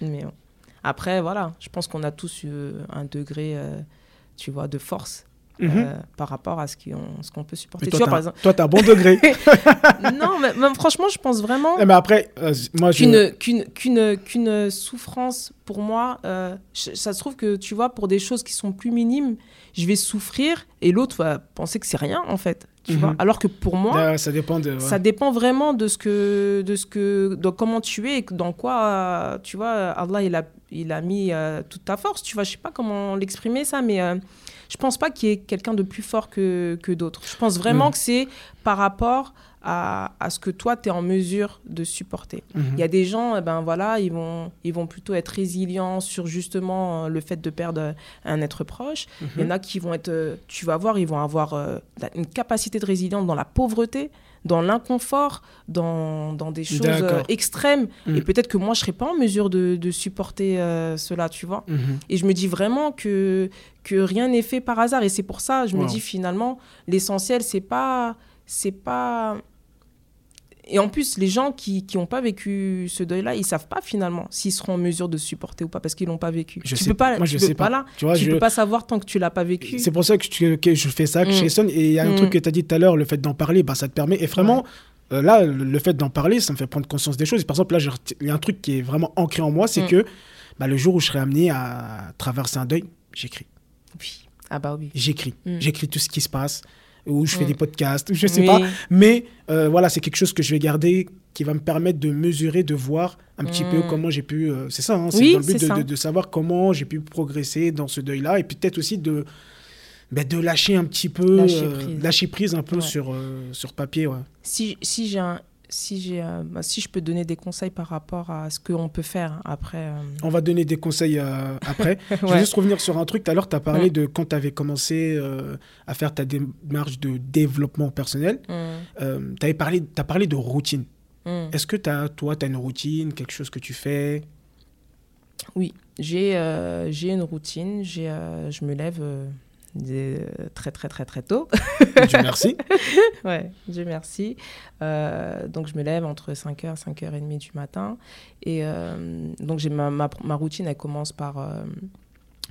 Mais après, voilà, je pense qu'on a tous eu un degré, euh, tu vois, de force. Euh, mhm. par rapport à ce qu'on peut supporter. toi, tu vois, par exemple... toi, as un bon degré. non, mais, franchement, je pense vraiment. Mais après, euh, moi, je... qu'une souffrance, pour moi, ça se trouve que, tu vois, pour des choses qui sont plus minimes, je vais souffrir et l'autre va penser que c'est rien en fait. Tu vois mhm. Alors que pour moi, ça dépend de, ça dépend vraiment de ce que, de ce que, de comment tu es et dans quoi, tu vois, Allah il a, il a mis euh, toute ta force. Tu vois, je sais pas comment l'exprimer ça, mais euh, je pense pas qu'il y ait quelqu'un de plus fort que, que d'autres. Je pense vraiment que c'est par rapport à, à, ce que toi, tu es en mesure de supporter. Mhm. Il y a des gens, eh ben, voilà, ils, vont, ils vont plutôt être résilients sur justement euh, le fait de perdre un être proche. Il y en mhm. a qui vont être, euh, tu vas voir, ils vont avoir euh, une capacité de résilience dans la pauvreté, dans l'inconfort, dans, dans, des choses extrêmes. Mhm. Et peut-être que moi, je ne serais pas en mesure de, de supporter cela, tu vois. Et je me dis vraiment que, que rien n'est fait par hasard. Et c'est pour ça, je me dis finalement, l'essentiel, c'est pas c'est pas et en plus, les gens qui n'ont pas vécu ce deuil-là, ils savent pas finalement s'ils seront en mesure de supporter ou pas parce qu'ils l'ont pas vécu. Je tu sais, peux pas, moi, je sais pas. là. Tu vois, peux pas savoir tant que tu l'as pas vécu. C'est pour ça que, je fais ça, que mm. Et il y a un truc mm. que tu as dit tout à l'heure, le fait d'en parler, bah, ça te permet. Et vraiment, euh, là, le fait d'en parler, ça me fait prendre conscience des choses. par exemple, là, il y a un truc qui est vraiment ancré en moi, c'est mm. que bah, le jour où je serai amené à traverser un deuil, j'écris. Oui. Ah bah oui. J'écris. J'écris tout ce qui se passe ou je fais des podcasts, je sais pas. Mais euh, voilà, c'est quelque chose que je vais garder qui va me permettre de mesurer, de voir un petit peu mm. comment j'ai pu. Euh, c'est ça, hein, c'est dans le but de, de, savoir comment j'ai pu progresser dans ce deuil-là et peut-être aussi de, ben, de lâcher un petit peu, lâcher euh, lâcher prise un peu sur, sur papier. Ouais. Si, si j'ai un, si, j'ai, euh, bah, si je peux donner des conseils par rapport à ce qu'on peut faire après. Euh, On va donner des conseils euh, après. Je vais juste revenir sur un truc. Tout à l'heure, tu as parlé de quand tu avais commencé à faire ta démarche de développement personnel. Mm. tu parlé, as parlé de routine. Mm. Est-ce que as, toi, tu as une routine, quelque chose que tu fais? Oui, j'ai, j'ai une routine. J'ai, je me lève très très très très tôt. Dieu merci. ouais, Dieu merci. Euh, donc je me lève entre 5h, 5h30 du matin. Et euh, donc j'ai ma, ma, ma, routine, elle commence par, euh,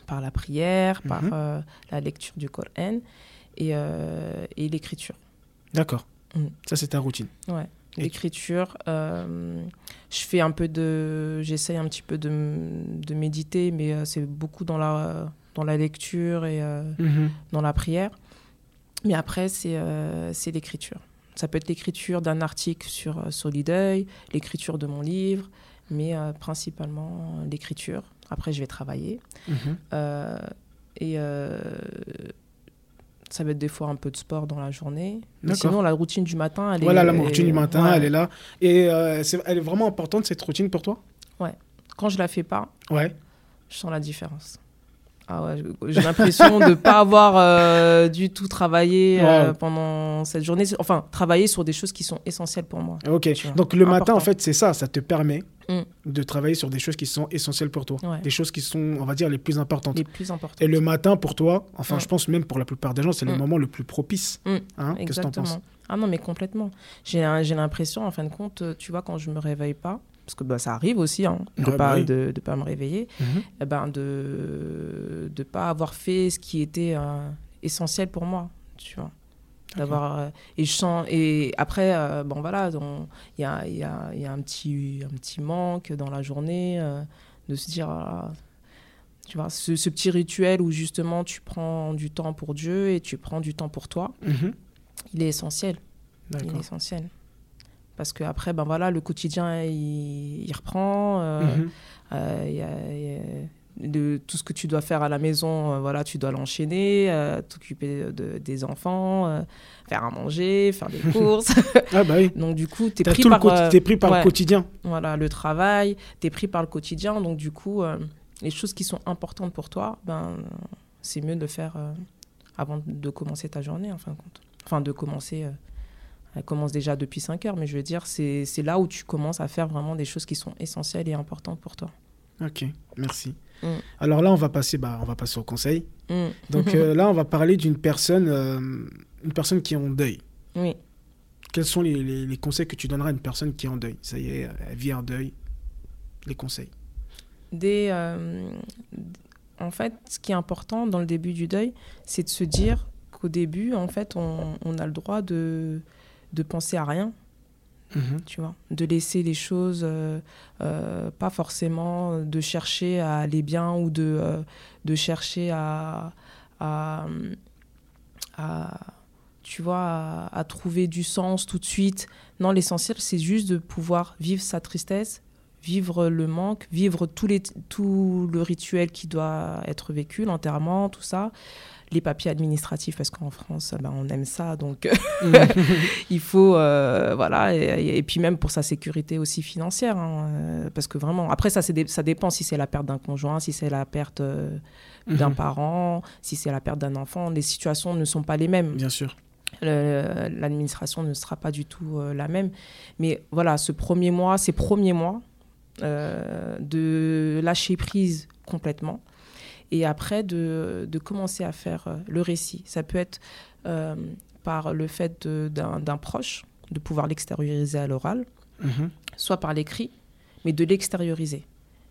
par la prière, par mhm. la lecture du Coran et, et l'écriture. D'accord. Mm. Ça c'est ta routine. Ouais. L'écriture, je fais un peu de, j'essaye un petit peu de, de méditer, mais c'est beaucoup dans la dans la lecture et euh, mhm. dans la prière. Mais après, c'est euh, l'écriture. Ça peut être l'écriture d'un article sur euh, Solideuil, l'écriture de mon livre, mais principalement l'écriture. Après, je vais travailler. Mhm. Et ça va être des fois un peu de sport dans la journée. Mais sinon, la routine du matin, elle est. Voilà, la routine du matin, elle est là. Et elle est vraiment importante, cette routine pour toi? Ouais. Quand je la fais pas, ouais. je sens la différence. Ah ouais, j'ai l'impression de ne pas avoir euh, du tout travaillé euh, pendant cette journée. Enfin, travailler sur des choses qui sont essentielles pour moi. Ok. Donc le matin, en fait, c'est ça. Ça te permet mm. de travailler sur des choses qui sont essentielles pour toi. Des choses qui sont, on va dire, les plus importantes. Les plus importantes. Et le matin, pour toi, enfin, je pense même pour la plupart des gens, c'est le mm. moment le plus propice. Mm. Hein Qu'est-ce que tu en penses Ah non, mais complètement. J'ai l'impression, en fin de compte, tu vois, quand je me réveille pas, parce que bah, ça arrive aussi hein, de ne pas, bah de, pas me réveiller, mhm. eh ben de ne pas avoir fait ce qui était euh, essentiel pour moi, tu vois. D'avoir, euh, et, je sens, et après, euh, bon voilà, il y a, y, a, y a, un, petit, un petit manque dans la journée de se dire, ah, tu vois, ce, ce, petit rituel où justement tu prends du temps pour Dieu et tu prends du temps pour toi, mhm. il est essentiel. Il est essentiel parce que après ben voilà le quotidien il, reprend euh, mhm. euh, de tout ce que tu dois faire à la maison euh, voilà tu dois l'enchaîner t'occuper de, des enfants faire à manger faire des courses. Ah bah oui. donc du coup tu es pris, par, es pris par le quotidien. Voilà le travail tu es pris par le quotidien. Donc du coup les choses qui sont importantes pour toi ben c'est mieux de le faire avant de commencer ta journée en fin de compte. Enfin de commencer elle commence déjà depuis 5 heures, mais je veux dire, c'est là où tu commences à faire vraiment des choses qui sont essentielles et importantes pour toi. Ok, merci. Mm. Alors là, on va passer, bah, on va passer au conseil. Mm. Donc euh, là, on va parler d'une personne, euh, une personne qui est en deuil. Oui. Quels sont les, les, conseils que tu donneras à une personne qui est en deuil? Ça y est, elle vit en deuil. Les conseils. Des, euh, en fait, ce qui est important dans le début du deuil, c'est de se dire qu'au début, en fait, on, on a le droit de de penser à rien. Mhm. Tu vois, de laisser les choses, euh, euh, pas forcément de chercher à aller bien ou de, euh, de chercher à, à, tu vois, à, trouver du sens tout de suite. Non, l'essentiel, c'est juste de pouvoir vivre sa tristesse, vivre le manque, vivre tous les, tout le rituel qui doit être vécu, l'enterrement, tout ça, les papiers administratifs, parce qu'en France, ben, on aime ça, donc il faut, euh, voilà, et, puis même pour sa sécurité aussi financière, hein, euh, parce que vraiment, après ça, ça dépend si c'est la perte d'un conjoint, si c'est la perte euh, d'un mhm. parent, si c'est la perte d'un enfant, les situations ne sont pas les mêmes. Bien sûr. L'administration ne sera pas du tout la même. Mais voilà, ce premier mois, ces premiers mois, de lâcher prise complètement et après de, de commencer à faire euh, le récit. Ça peut être euh, par le fait d'un proche, de pouvoir l'extérioriser à l'oral, mhm. soit par l'écrit, mais de l'extérioriser.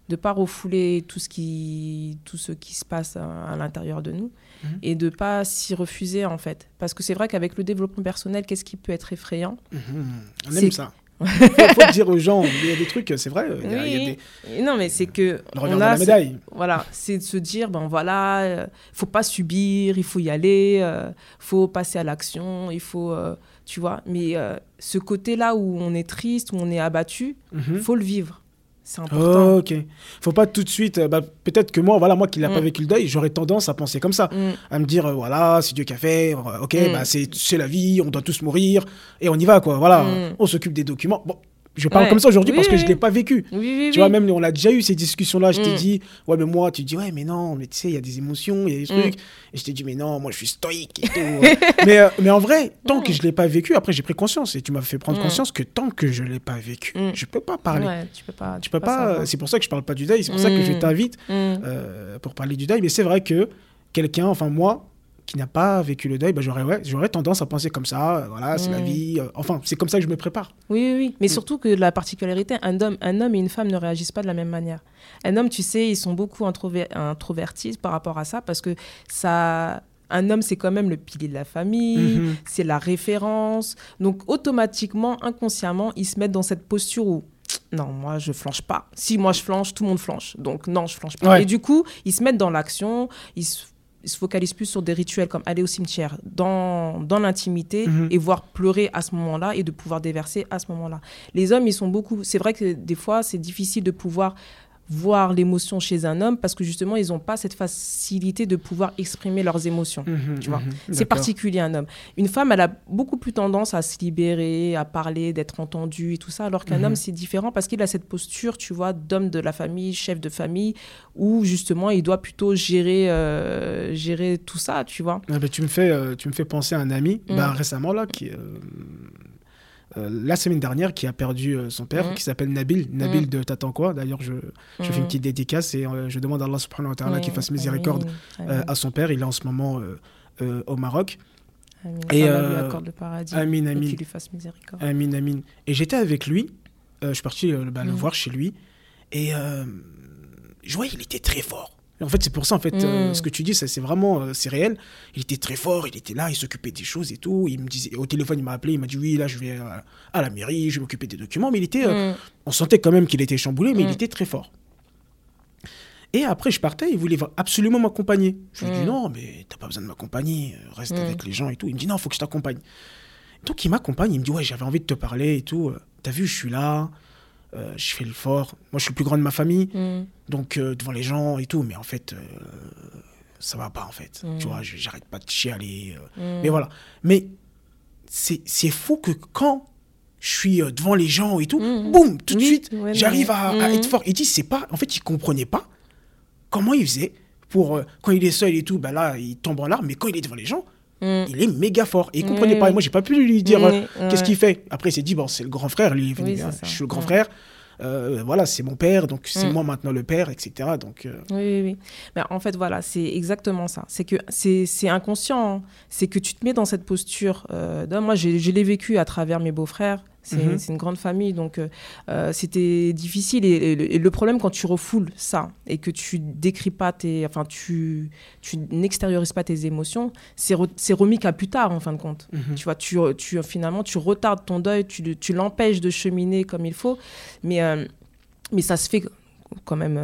De pas refouler tout ce qui, tout ce qui se passe à, l'intérieur de nous mhm. et de pas s'y refuser en fait. Parce que c'est vrai qu'avec le développement personnel, qu'est-ce qui peut être effrayant? Mhm. On aime ça faut, faut dire aux gens, il y a des trucs, c'est vrai. Il y a, des... Non, mais c'est que. Le on a, la médaille. Voilà, c'est de se dire, ben voilà, il euh, faut pas subir, il faut y aller, il euh, faut passer à l'action, il faut. Euh, tu vois, mais ce côté-là où on est triste, où on est abattu, il mhm. faut le vivre. C'est important. Oh, ok. Faut pas tout de suite. Euh, bah, peut-être que moi, voilà, moi qui n'ai pas mm. vécu le deuil, j'aurais tendance à penser comme ça, mm. à me dire euh, voilà, c'est Dieu qui a fait. Euh, ok, mm. bah, c'est la vie, on doit tous mourir et on y va quoi. Voilà, on s'occupe des documents. Bon, je parle comme ça aujourd'hui parce que je ne l'ai pas vécu. tu vois, même on a déjà eu ces discussions-là. Je t'ai mm. dit, ouais, mais moi, tu dis, ouais, mais non, mais tu sais, il y a des émotions, il y a des trucs. Mm. Et je t'ai dit, mais non, moi, je suis stoïque et tout. mais, euh, mais en vrai, tant que mm. je ne l'ai pas vécu, après, j'ai pris conscience. Et tu m'as fait prendre conscience que tant que je ne l'ai pas vécu, je ne peux pas parler. tu peux pas. Tu, peux pas. c'est pour ça que je ne parle pas du deuil. C'est pour ça que je t'invite euh, pour parler du deuil. Mais c'est vrai que quelqu'un, enfin, moi, qui n'a pas vécu le deuil, bah, j'aurais ouais, j'aurais tendance à penser comme ça, euh, voilà, c'est la mm. vie. Euh, enfin, c'est comme ça que je me prépare. Oui, oui, oui. mais mm. surtout que la particularité, un homme, un homme et une femme ne réagissent pas de la même manière. Un homme, tu sais, ils sont beaucoup introvertis par rapport à ça parce que ça un homme, c'est quand même le pilier de la famille, mm-hmm. c'est la référence. Donc, automatiquement, inconsciemment, ils se mettent dans cette posture où non, moi, je flanche pas. Si moi, je flanche, tout le monde flanche. Donc, non, je flanche pas. Et du coup, ils se mettent dans l'action, ils se se focalise plus sur des rituels comme aller au cimetière dans, dans l'intimité mhm. et voir pleurer à ce moment-là et de pouvoir déverser à ce moment-là. Les hommes, ils sont beaucoup. C'est vrai que des fois, c'est difficile de pouvoir voir l'émotion chez un homme parce que justement, ils n'ont pas cette facilité de pouvoir exprimer leurs émotions. Mhm, tu vois, mhm, c'est particulier un homme. Une femme, elle a beaucoup plus tendance à se libérer, à parler, d'être entendue et tout ça, alors qu'un mhm. homme, c'est différent parce qu'il a cette posture, tu vois, d'homme de la famille, chef de famille, où justement, il doit plutôt gérer, euh, gérer tout ça, tu vois. Ah tu, me fais, euh, tu me fais penser à un ami, bah, récemment, là, qui. Euh, euh, la semaine dernière qui a perdu euh, son père, mhm. qui s'appelle Nabil. Nabil mhm. de T'attends quoi D'ailleurs, je, je fais une mhm. petite dédicace et euh, je demande à Allah subhanahu wa ta'ala qu'il fasse miséricorde à son père. Il est en ce moment au Maroc. Amin. Et lui accorde le paradis. Amin, amin. Et qu'il lui fasse miséricorde. Amin, amin. Et j'étais avec lui. je suis parti bah, le voir chez lui. Et je voyais, il était très fort en fait, c'est pour ça, en fait, euh, mm. ce que tu dis, c'est vraiment, euh, c'est réel. Il était très fort, il était là, il s'occupait des choses et tout. Il me disait, au téléphone, il m'a appelé, il m'a dit, oui, là, je vais à, la mairie, je vais m'occuper des documents. Mais il était, euh, mm. on sentait quand même qu'il était chamboulé, mais il mm. était très fort. Et après, je partais, il voulait absolument m'accompagner. Je lui ai dit, non, mais t'as pas besoin de m'accompagner, reste avec les gens et tout. Il me dit, non, il faut que je t'accompagne. Donc, il m'accompagne, il me dit, ouais, j'avais envie de te parler et tout. T'as vu, je suis là. Euh, je fais le fort. Moi, je suis le plus grand de ma famille, mm. donc euh, devant les gens et tout. Mais en fait, euh, ça va pas, en fait. Mm. Tu vois, j'arrête pas de chialer. Mm. Mais voilà. Mais c'est fou que quand je suis devant les gens et tout, boum, tout de suite, j'arrive à, être fort. Il dit, c'est pas. En fait, il comprenait pas comment il faisait pour. quand il est seul et tout, ben là, il tombe en larmes. Mais quand il est devant les gens, il est méga fort. Et il comprenait pas. Et moi, j'ai pas pu lui dire qu'est-ce qu'il fait. Après, il s'est dit, bon, c'est le grand frère, lui, hein, je suis le grand frère. Euh, voilà, c'est mon père, donc c'est moi maintenant le père, etc. Donc, euh, Oui, oui, oui. Mais en fait, voilà, c'est exactement ça. C'est que c'est inconscient. Hein. C'est que tu te mets dans cette posture. Euh, moi, je l'ai vécu à travers mes beaux-frères. Mhm. C'est une grande famille, donc euh, euh, c'était difficile. Et, le problème, quand tu refoules ça et que tu décris pas tes, enfin, tu, tu n'extériorises pas tes émotions, c'est remis qu'à plus tard, en fin de compte. Mhm. Tu vois, tu, tu, finalement, tu retardes ton deuil, tu, tu l'empêches de cheminer comme il faut, mais, euh, mais ça se fait quand même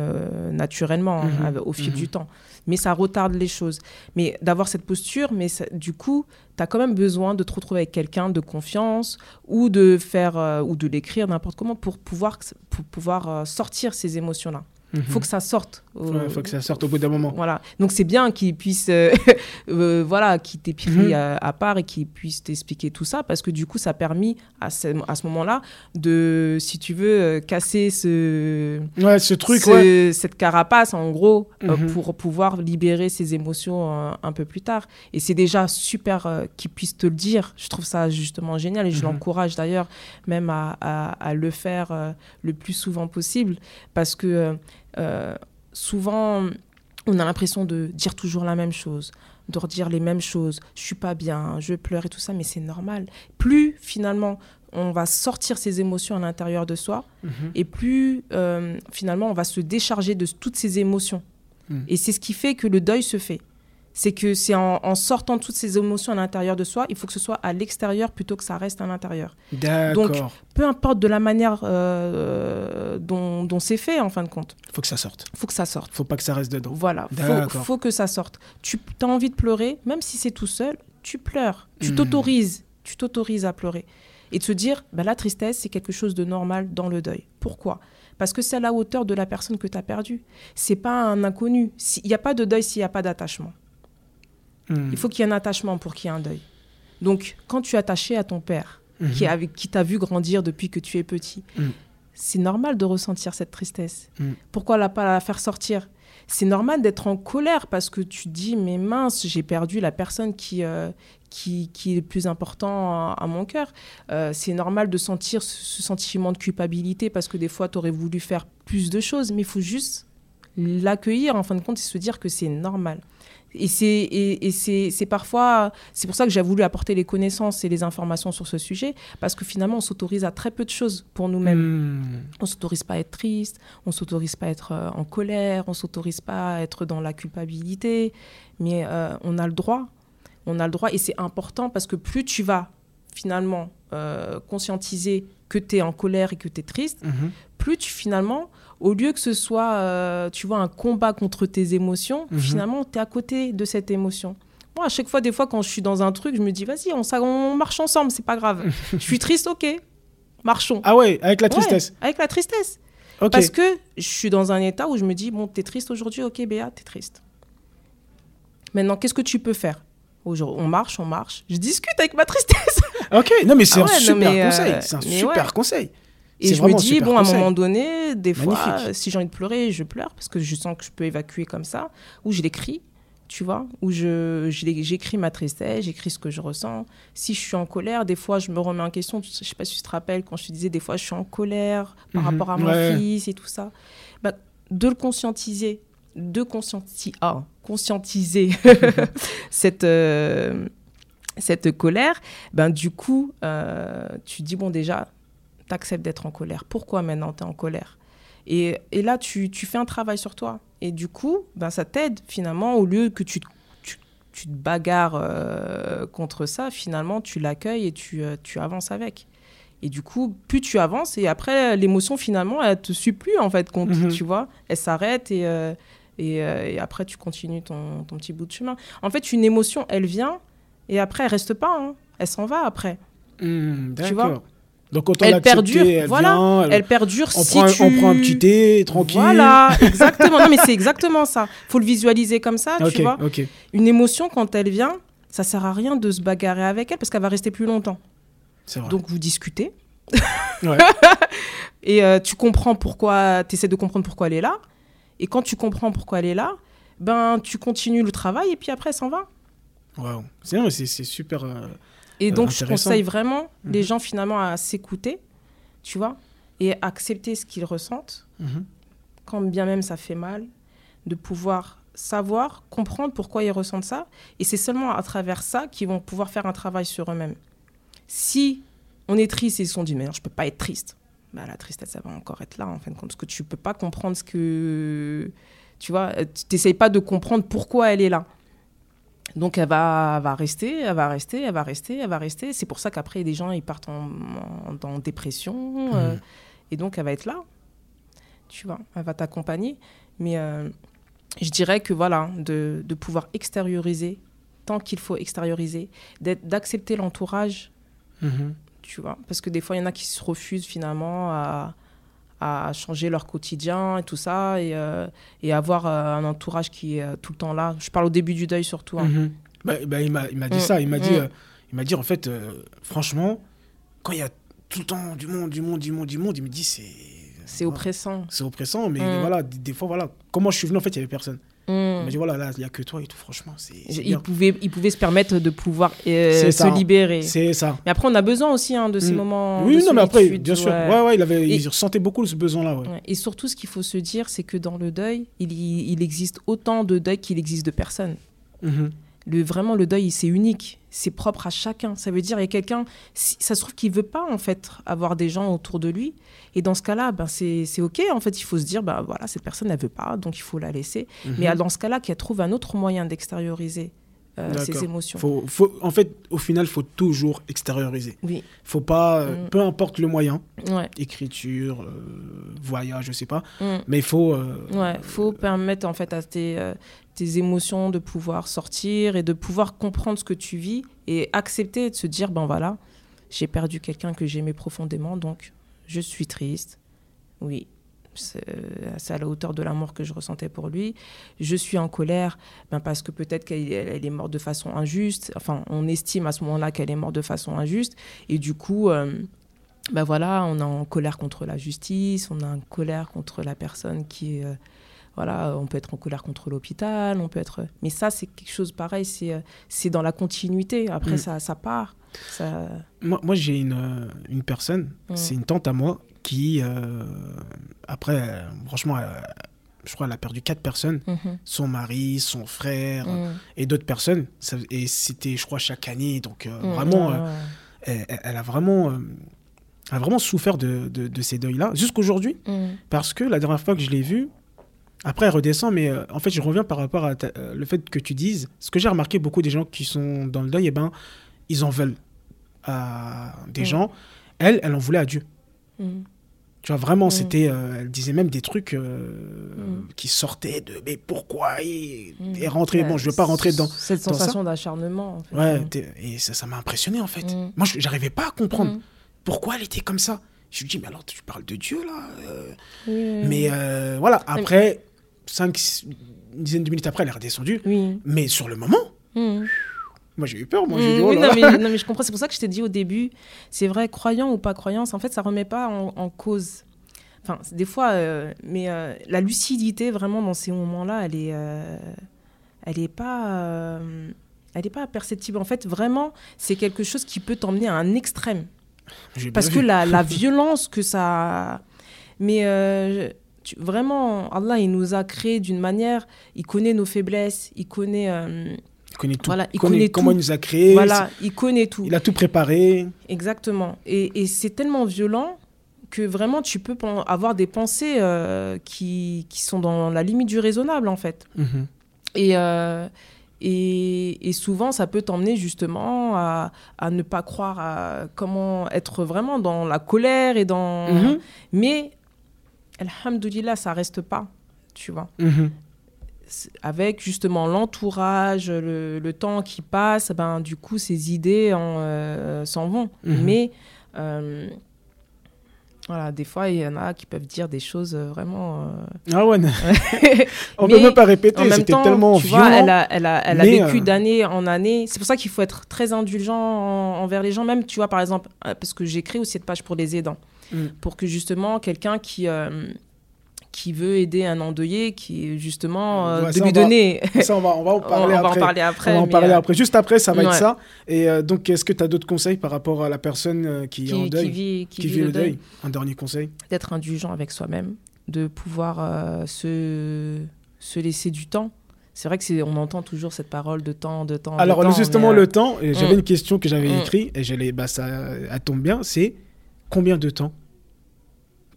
naturellement hein, mhm. au fil du temps mais ça retarde les choses. Mais d'avoir cette posture, mais du coup, tu as quand même besoin de te retrouver avec quelqu'un de confiance ou de faire euh, ou de l'écrire n'importe comment pour pouvoir, pour pouvoir euh, sortir ces émotions-là. Il faut mhm. que ça sorte. Il faut que ça sorte au bout d'un moment. Voilà. Donc c'est bien qu'il puisse, euh, euh, voilà, qu'il t'ait pris mhm. à, part et qu'il puisse t'expliquer tout ça parce que du coup ça a permis à ce, à ce moment-là de, si tu veux, euh, casser ce, ouais, ce truc, cette carapace en gros mhm. pour pouvoir libérer ses émotions un peu plus tard. Et c'est déjà super qu'il puisse te le dire. Je trouve ça justement génial et je l'encourage d'ailleurs même à, à, à, le faire le plus souvent possible parce que euh, souvent, on a l'impression de dire toujours la même chose, de redire les mêmes choses. Je suis pas bien, je pleure et tout ça, mais c'est normal. Plus finalement on va sortir ses émotions à l'intérieur de soi, mhm. et plus euh, finalement on va se décharger de toutes ces émotions. Mhm. Et c'est ce qui fait que le deuil se fait c'est que c'est en, sortant toutes ces émotions à l'intérieur de soi, il faut que ce soit à l'extérieur plutôt que ça reste à l'intérieur. Donc, peu importe de la manière euh, dont, c'est fait, en fin de compte. Il faut que ça sorte. Il faut que ça sorte. Il faut pas que ça reste dedans. Voilà, il faut, que ça sorte. Tu as envie de pleurer, même si c'est tout seul, tu pleures. Tu hmm. t'autorises. Tu t'autorises à pleurer. Et de se dire, bah, la tristesse, c'est quelque chose de normal dans le deuil. Pourquoi? Parce que c'est à la hauteur de la personne que tu as perdue. C'est pas un inconnu. Il n'y a pas de deuil s'il n'y a pas d'attachement. Hmm. Il faut qu'il y ait un attachement pour qu'il y ait un deuil. Donc, quand tu es attaché à ton père, hmm. qui, qui t'a vu grandir depuis que tu es petit, hmm. c'est normal de ressentir cette tristesse. Pourquoi la pas la faire sortir? C'est normal d'être en colère parce que tu dis, mais mince, j'ai perdu la personne qui, euh, qui, est le plus important à, mon cœur. Euh, c'est normal de sentir ce, sentiment de culpabilité parce que des fois, tu aurais voulu faire plus de choses, mais il faut juste l'accueillir en fin de compte et se dire que c'est normal. Et c'est et, c'est parfois c'est pour ça que j'ai voulu apporter les connaissances et les informations sur ce sujet parce que finalement on s'autorise à très peu de choses pour nous-mêmes. Hmm. On s'autorise pas à être triste, on s'autorise pas à être euh, en colère, on s'autorise pas à être dans la culpabilité, mais euh, on a le droit, on a le droit et c'est important parce que plus tu vas finalement euh, conscientiser que tu es en colère et que tu es triste, mhm. plus tu finalement au lieu que ce soit, euh, tu vois, un combat contre tes émotions, mhm. finalement, tu es à côté de cette émotion. Moi, à chaque fois, des fois, quand je suis dans un truc, je me dis, vas-y, on, on marche ensemble, c'est pas grave. je suis triste, ok, marchons. Ah ouais, avec la tristesse. avec la tristesse. Parce que je suis dans un état où je me dis, bon, t'es triste aujourd'hui, ok, Béa, t'es triste. Maintenant, qu'est-ce que tu peux faire? On marche, on marche. Je discute avec ma tristesse. ok, non, mais c'est ah un super conseil. C'est un super conseil. Et je me dis, bon, à un moment donné, des fois, si j'ai envie de pleurer, je pleure parce que je sens que je peux évacuer comme ça. Ou je l'écris, tu vois, où j'écris ma tristesse, j'écris ce que je ressens. Si je suis en colère, des fois, je me remets en question. Je sais pas si tu te rappelles quand je te disais, des fois, je suis en colère par mhm. rapport à mon fils et tout ça. Bah, de le conscientiser, de conscientiser, ah, conscientiser cette, euh, cette colère, ben, du coup, euh, tu dis, bon, déjà, tu acceptes d'être en colère. Pourquoi maintenant tu es en colère? Et, et, là, tu, tu, fais un travail sur toi. Et du coup, ben, ça t'aide finalement, au lieu que tu, tu, tu te bagarres euh, contre ça, finalement, tu l'accueilles et tu, tu avances avec. Et du coup, plus tu avances, et après, l'émotion, finalement, elle te suit plus, en fait, compte, mhm. tu vois. Elle s'arrête et, euh, et, après, tu continues ton, ton, petit bout de chemin. En fait, une émotion, elle vient et après, elle reste pas. Hein. Elle s'en va après. Hmm, tu vois? Donc quand elle perdure, elle voilà, elle, perdure on si prend, tu... on prend un petit thé, tranquille. Voilà, exactement. non mais c'est exactement ça. Faut le visualiser comme ça, tu vois. Une émotion quand elle vient, ça sert à rien de se bagarrer avec elle parce qu'elle va rester plus longtemps. Vrai. Donc vous discutez. Ouais. et euh, tu comprends pourquoi, tu essaies de comprendre pourquoi elle est là. Et quand tu comprends pourquoi elle est là, ben tu continues le travail et puis après elle s'en va. Waouh, c'est c'est super. Euh, et donc je conseille vraiment les mhm. gens finalement à s'écouter, tu vois, et accepter ce qu'ils ressentent, mhm. quand bien même ça fait mal, de pouvoir savoir, comprendre pourquoi ils ressentent ça. Et c'est seulement à travers ça qu'ils vont pouvoir faire un travail sur eux-mêmes. Si on est triste et ils se sont dit, mais non, je peux pas être triste. Bah, la tristesse, ça va encore être là, en fin de compte. Parce que tu peux pas comprendre ce que. Tu vois, tu n'essayes pas de comprendre pourquoi elle est là. Donc elle va, va rester, elle va rester, elle va rester, elle va rester. C'est pour ça qu'après, des gens, ils partent en, en, dépression. Mmh. Euh, et donc, elle va être là. Tu vois, elle va t'accompagner. Mais euh, je dirais que voilà, de, de pouvoir extérioriser tant qu'il faut extérioriser, d'accepter l'entourage. Mmh tu vois. Parce que des fois, il y en a qui se refusent finalement à, à changer leur quotidien et tout ça, et, euh, et avoir euh, un entourage qui est euh, tout le temps là. Je parle au début du deuil surtout. Hein. Mhm. Bah, bah, il m'a dit mm. ça, il m'a dit, mm. il m'a dit en fait, franchement, quand il y a tout le temps du monde, du monde, du monde, du monde, il me dit c'est... C'est oppressant. C'est oppressant, mais mm. voilà, des, des, fois, voilà, comment je suis venu, en fait, il n'y avait personne. Mm. dit voilà, là, il n'y a que toi et tout, franchement. Il pouvait, il pouvait se permettre de pouvoir euh, se libérer. C'est ça. Mais après, on a besoin aussi hein, de ces mm. moments. Oui, non, mais après, bien sûr. Ouais. Ouais, il, avait, il ressentait beaucoup ce besoin-là. Et surtout, ce qu'il faut se dire, c'est que dans le deuil, il, il existe autant de deuil qu'il existe de personnes. Mm-hmm. Le, vraiment, le deuil, c'est unique. C'est propre à chacun. Ça veut dire, il y a quelqu'un, ça se trouve qu'il veut pas, en fait, avoir des gens autour de lui. Et dans ce cas-là, ben, c'est OK. En fait, il faut se dire, ben, voilà, cette personne, elle veut pas, donc il faut la laisser. Mhm. Mais dans ce cas-là, qu'elle trouve un autre moyen d'extérioriser euh, ses émotions. Faut, faut, en fait, au final, il faut toujours extérioriser. Oui. Faut pas, euh, mm. peu importe le moyen, écriture, euh, voyage, je sais pas, mm. mais il faut. ouais, faut permettre en fait à tes, tes émotions de pouvoir sortir et de pouvoir comprendre ce que tu vis et accepter de se dire ben voilà, j'ai perdu quelqu'un que j'aimais profondément, donc je suis triste. Oui, c'est à la hauteur de l'amour que je ressentais pour lui. Je suis en colère ben parce que peut-être qu'elle est morte de façon injuste. Enfin, on estime à ce moment-là qu'elle est morte de façon injuste. Et du coup, euh, ben voilà, on est en colère contre la justice, on est en colère contre la personne qui. Euh, voilà, on peut être en colère contre l'hôpital, on peut être... Mais ça, c'est quelque chose pareil, c'est, euh, dans la continuité. Après, mm. ça, ça part. Ça... Moi, moi j'ai une, une personne, mm. c'est une tante à moi, qui, euh, après, franchement, je crois qu'elle a perdu quatre personnes. Mm-hmm. Son mari, son frère mm. et d'autres personnes. et c'était, je crois, chaque année. Donc, euh, vraiment, elle, elle, a vraiment... a vraiment souffert de, de, de ces deuils-là, jusqu'aujourd'hui, parce que la dernière fois que je l'ai vue, après, elle redescend, mais euh, en fait, je reviens par rapport à euh, le fait que tu dises. Ce que j'ai remarqué, beaucoup des gens qui sont dans le deuil, eh ben, ils en veulent à des gens. Elle, elle en voulait à Dieu. Mm. Tu vois, vraiment, mm. c'était. Euh, elle disait même des trucs qui sortaient de. Mais pourquoi Et, et rentrer. bon, je veux pas rentrer dans. Cette sensation d'acharnement. En fait. Ouais, et ça, ça m'a impressionné, en fait. Moi, j'arrivais pas à comprendre pourquoi elle était comme ça. Je lui dis, mais alors tu parles de Dieu là euh. Mais euh, voilà, après, cinq, une dizaine de minutes après, elle est redescendue. Mais sur le moment, mmh. Moi j'ai eu peur. Moi, mmh, dit, oh non, mais, non, mais, je comprends. C'est pour ça que je t'ai dit au début, c'est vrai, croyant ou pas croyance, en fait, ça remet pas en, cause. Enfin, des fois, euh, mais la lucidité, vraiment, dans ces moments-là, elle est. elle est pas elle n'est pas perceptible. En fait, vraiment, c'est quelque chose qui peut t'emmener à un extrême. Parce que la, la, violence que ça... Mais euh, vraiment, Allah, il nous a créés d'une manière, il connaît nos faiblesses, il connaît... Euh, il connaît tout. Voilà, il connaît, comment il nous a créés. Voilà, il connaît tout. Il a tout préparé. Exactement. Et, et c'est tellement violent que vraiment tu peux avoir des pensées euh, qui, qui, sont dans la limite du raisonnable, en fait. Mhm. Et... Et, souvent, ça peut t'emmener justement à, ne pas croire à comment être vraiment dans la colère et dans. Mhm. Mais, alhamdoulilah, ça reste pas, tu vois. Mhm. Avec justement l'entourage, le, temps qui passe, ben, du coup, ces idées euh, s'en vont. Mhm. Mais. Euh, voilà, des fois, il y en a qui peuvent dire des choses euh, vraiment. Euh, ah ouais, on ne peut même pas répéter, c'était tellement tu Vois, elle a, elle a, elle a vécu euh, d'année en année. C'est pour ça qu'il faut être très indulgent envers les gens, même, tu vois, par exemple, parce que j'ai créé aussi cette page pour les aidants, mm. pour que justement, quelqu'un qui qui veut aider un endeuillé, qui justement euh, de lui donner. ça, on va, on va en parler après. parler après. On va en parler euh, après. Juste après, ça va être ça. Et euh, donc, est-ce que tu as d'autres conseils par rapport à la personne qui, est en deuil, qui vit, qui vit le deuil? Un dernier conseil D'être indulgent avec soi-même, de pouvoir se, se laisser du temps. C'est vrai que c'est, on entend toujours cette parole de temps, de temps. Alors de temps, justement le temps, j'avais mm. une question que j'avais mm. écrite et je bah, ça elle tombe bien. C'est combien de temps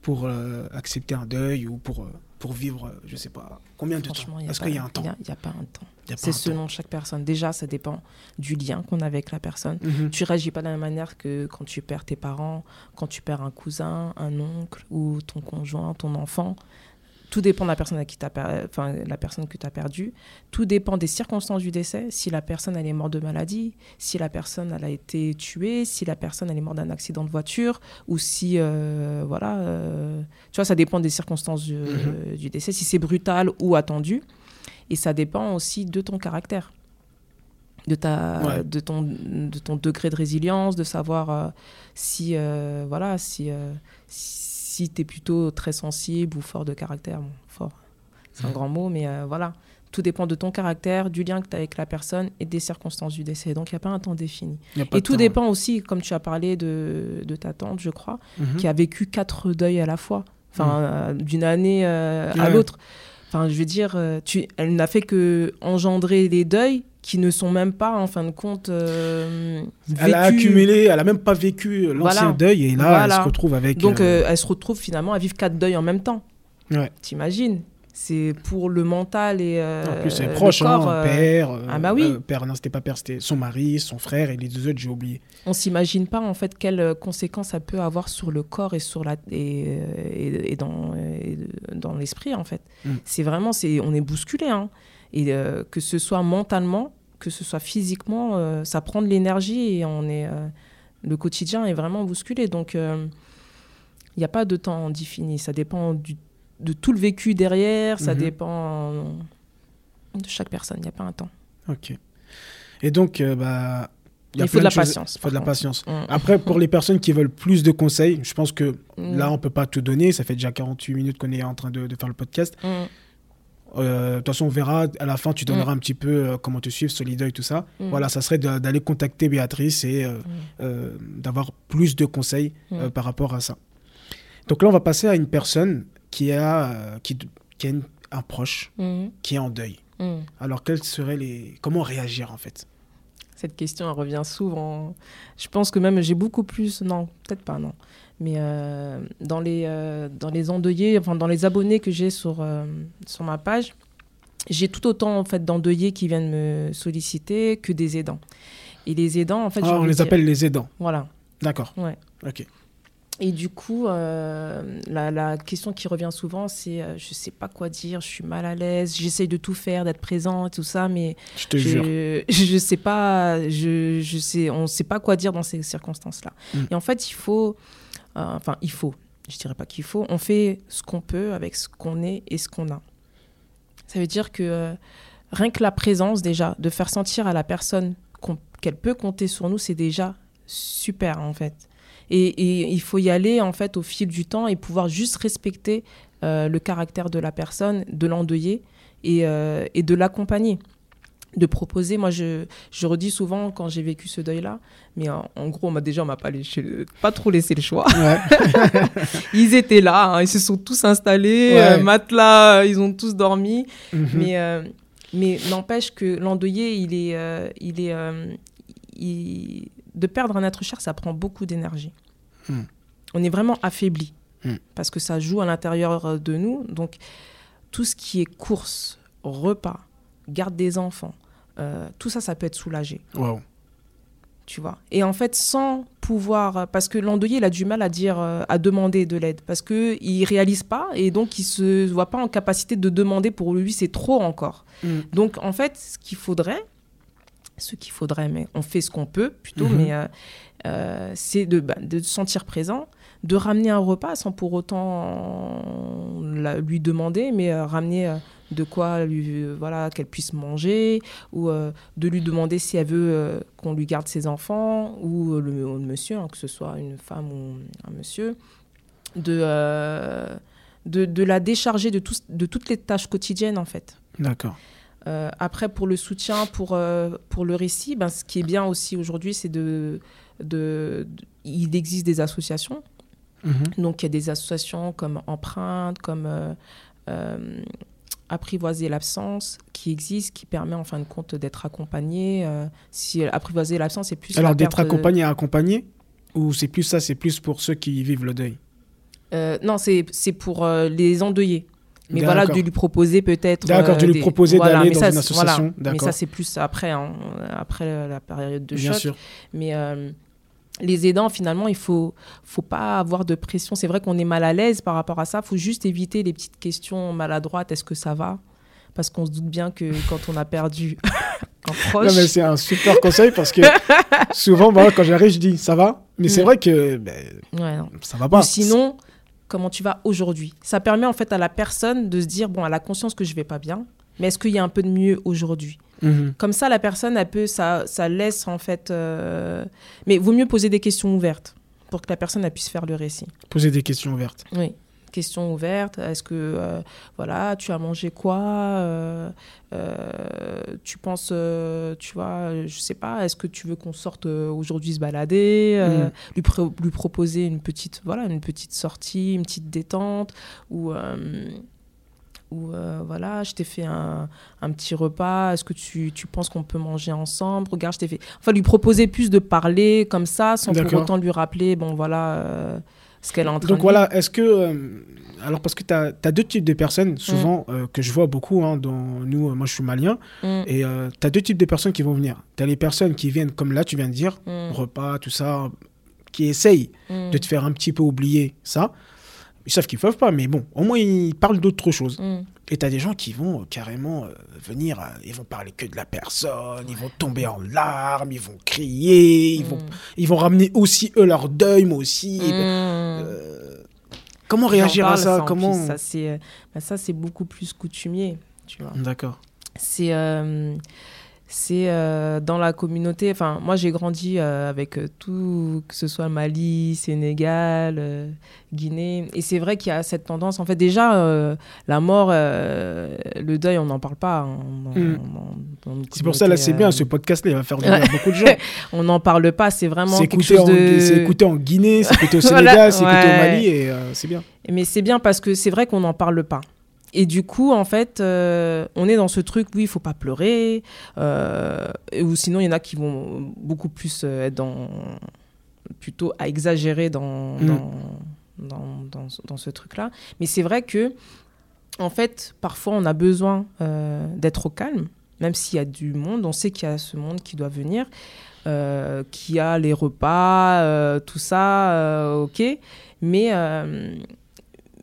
pour euh, accepter un deuil ou pour, euh, pour vivre, euh, je sais pas, combien de temps? Est-ce qu'il y a un temps? Il n'y a, pas un temps. C'est selon chaque personne. Déjà, ça dépend du lien qu'on a avec la personne. Mhm. Tu réagis pas de la même manière que quand tu perds tes parents, quand tu perds un cousin, un oncle ou ton conjoint, ton enfant. Tout dépend de la personne, à qui enfin, la personne que tu as perdue. Tout dépend des circonstances du décès. Si la personne elle est morte de maladie, si la personne elle a été tuée, si la personne elle est morte d'un accident de voiture, ou si. Euh, voilà. Euh, tu vois, ça dépend des circonstances du, mhm. décès. Si c'est brutal ou attendu. Et ça dépend aussi de ton caractère. De, ta, de, ton, de ton degré de résilience, de savoir euh, si, voilà, si, si si tu es plutôt très sensible ou fort de caractère, fort, c'est un grand mot, mais euh, voilà. Tout dépend de ton caractère, du lien que tu as avec la personne et des circonstances du décès. Donc, il n'y a pas un temps défini. Et tout dépend aussi, comme tu as parlé de, de ta tante, je crois, mmh. qui a vécu quatre deuils à la fois, enfin, mmh. euh, d'une année euh, à l'autre. Enfin, je veux dire, tu, elle n'a fait que engendrer les deuils qui ne sont même pas, en fin de compte, euh, Elle a accumulé, elle a même pas vécu l'ancien deuil, et là, elle se retrouve avec... Donc, euh, elle se retrouve finalement à vivre quatre deuils en même temps. Ouais. T'imagines? C'est pour le mental et euh, en plus c'est proche hein, père ah bah oui père non c'était pas père c'était son mari son frère et les deux autres j'ai oublié on s'imagine pas en fait quelles conséquences ça peut avoir sur le corps et sur la et, et, dans dans l'esprit en fait mm. c'est vraiment c'est on est bousculé hein. et que ce soit mentalement que ce soit physiquement, euh, ça prend de l'énergie et on est, euh, le quotidien est vraiment bousculé. Donc, il euh, n'y a pas de temps défini. Ça dépend de tout le vécu derrière, ça mhm. dépend de chaque personne. Il n'y a pas un temps. Ok. Et donc, bah, il faut de la patience. Il faut de la patience. Mm. Après, pour les personnes qui veulent plus de conseils, je pense que mm. là, on ne peut pas tout donner. Ça fait déjà 48 minutes qu'on est en train de, faire le podcast. Euh, de toute façon, on verra à la fin, tu donneras mm. un petit peu euh, comment te suivre, Solida et tout ça. Mm. Voilà, ça serait d'aller contacter Béatrice et euh, mm. d'avoir plus de conseils par rapport à ça. Donc là, on va passer à une personne qui a, qui, qui a un proche qui est en deuil. Alors, quels seraient les. Comment réagir en fait? Cette question, elle revient souvent. Je pense que même j'ai beaucoup plus. Non, peut-être pas, non. Mais euh, dans, les, euh, dans les endeuillés, enfin dans les abonnés que j'ai sur, euh, sur ma page, j'ai tout autant en fait d'endeuillés qui viennent me solliciter que des aidants. Et les aidants, en fait, ah, on les appelle les aidants. Voilà. D'accord. Ouais. Ok. Et du coup, euh, la, question qui revient souvent, c'est euh, je sais pas quoi dire, je suis mal à l'aise, j'essaye de tout faire, d'être présent, tout ça, mais je te jure. je sais pas, je, je sais, on sait pas quoi dire dans ces circonstances-là. Mm. Et en fait, il faut, enfin, il faut, je dirais pas qu'il faut, on fait ce qu'on peut avec ce qu'on est et ce qu'on a. Ça veut dire que rien que la présence déjà, de faire sentir à la personne qu'elle peut compter sur nous, c'est déjà super en fait. Et, il faut y aller en fait au fil du temps et pouvoir juste respecter euh, le caractère de la personne, de l'endeuiller et, euh, et, de l'accompagner. De proposer, moi je, je redis souvent quand j'ai vécu ce deuil-là, mais en, gros, on m'a déjà on m'a pas, pas trop laissé le choix. ils étaient là, hein, ils se sont tous installés, euh, matelas, ils ont tous dormi. Mhm. Mais, mais n'empêche que l'endeuillé, il est, il est, il, de perdre un être cher, ça prend beaucoup d'énergie. Hmm. On est vraiment affaibli hmm. parce que ça joue à l'intérieur de nous. Donc, tout ce qui est course, repas, garde des enfants, euh, tout ça, ça peut être soulagé. Tu vois. Et en fait, sans pouvoir, parce que l'endeuillé, il a du mal à dire, euh, à demander de l'aide, parce que il réalise pas et donc il se voit pas en capacité de demander. Pour lui, c'est trop encore. Hmm. Donc, en fait, ce qu'il faudrait, ce qu'il faudrait, mais on fait ce qu'on peut plutôt, mhm. mais euh, euh, c'est de, bah, de se sentir présent, de ramener un repas sans pour autant lui demander, mais euh, ramener de quoi lui, voilà, qu'elle puisse manger, ou de lui demander si elle veut qu'on lui garde ses enfants, ou le, monsieur, hein, que ce soit une femme ou un monsieur, de, de, de, la décharger de, tout, de toutes les tâches quotidiennes en fait. D'accord. Euh, après, pour le soutien, pour, euh, pour le récit, ben, ce qui est bien aussi aujourd'hui, c'est de, de, Il existe des associations. Mhm. Donc, il y a des associations comme Empreinte, comme euh, Apprivoiser l'absence, qui existent, qui permet en fin de compte d'être accompagné. si Apprivoiser l'absence, c'est plus. Alors, d'être accompagné à accompagner Ou c'est plus ça, c'est plus pour ceux qui vivent le deuil? Non, c'est pour les endeuillés. Mais voilà, de lui proposer peut-être. D'accord, de lui proposer d'aller dans une association. Mais ça, c'est plus après, hein, après la période de Bien choc. Sûr. Mais euh, les aidants, finalement, il faut, faut pas avoir de pression. C'est vrai qu'on est mal à l'aise par rapport à ça. Il faut juste éviter les petites questions maladroites. Est-ce que ça va? Parce qu'on se doute bien que quand on a perdu un proche. Non, mais c'est un super conseil parce que souvent, quand j'arrive, je dis ça va? Mais c'est mm. vrai que ben, ouais, ça va pas. Ou sinon comment tu vas aujourd'hui? Ça permet en fait à la personne de se dire, bon, elle a conscience que je vais pas bien, mais est-ce qu'il y a un peu de mieux aujourd'hui? Mhm. Comme ça, la personne, elle peut, ça, ça laisse en fait... Euh, mais vaut mieux poser des questions ouvertes pour que la personne elle puisse faire le récit. Poser des questions ouvertes. Oui questions ouvertes. Est-ce que, euh, voilà, tu as mangé quoi euh, euh, Tu penses, tu vois, je sais pas, est-ce que tu veux qu'on sorte aujourd'hui se balader mm. lui, lui, proposer une petite, voilà, une petite sortie, une petite détente ou ou voilà, je t'ai fait un, un, petit repas, est-ce que tu, tu penses qu'on peut manger ensemble? Regarde, je t'ai fait... Enfin, lui proposer plus de parler comme ça, sans pour autant lui rappeler, bon voilà, ce qu'elle est en train Donc voilà, est-ce que. Euh, alors, parce que tu as, deux types de personnes, souvent, mm. euh, que je vois beaucoup hein, dans nous. Euh, moi, je suis malien. Mm. Et tu as deux types de personnes qui vont venir. Tu as les personnes qui viennent, comme là, tu viens de dire, mm. repas, tout ça, qui essayent de te faire un petit peu oublier ça. Ils savent qu'ils ne peuvent pas, mais bon, au moins, ils parlent d'autre chose. Et tu as des gens qui vont carrément venir, ils vont parler que de la personne, ils vont tomber en larmes, ils vont crier, ils, vont, ils vont ramener aussi eux leur deuil, moi aussi. Euh, comment réagir à ça, Comment Ça c'est euh, bah, ça c'est beaucoup plus coutumier, tu vois. D'accord. C'est euh, c'est euh, dans la communauté. Enfin, moi, j'ai grandi euh, avec euh, tout, que ce soit Mali, Sénégal, Guinée. Et c'est vrai qu'il y a cette tendance. En fait, déjà, la mort, le deuil, on n'en parle pas. Hein, hmm. c'est pour ça, là, c'est bien, ce podcast-là, il va faire venir beaucoup de gens. on n'en parle pas, c'est vraiment quelque chose de... C'est écouté en Guinée, c'est écouté au Sénégal, c'est écouté au Mali, et c'est bien. Mais c'est bien parce que c'est vrai qu'on n'en parle pas. Et du coup, en fait, euh, on est dans ce truc, oui, il faut pas pleurer. Euh, ou sinon, il y en a qui vont beaucoup plus euh, être dans. plutôt à exagérer dans, mm. dans, dans, dans, ce truc-là. Mais c'est vrai que, en fait, parfois, on a besoin d'être au calme, même s'il y a du monde. On sait qu'il y a ce monde qui doit venir. qui a les repas, tout ça, ok. Mais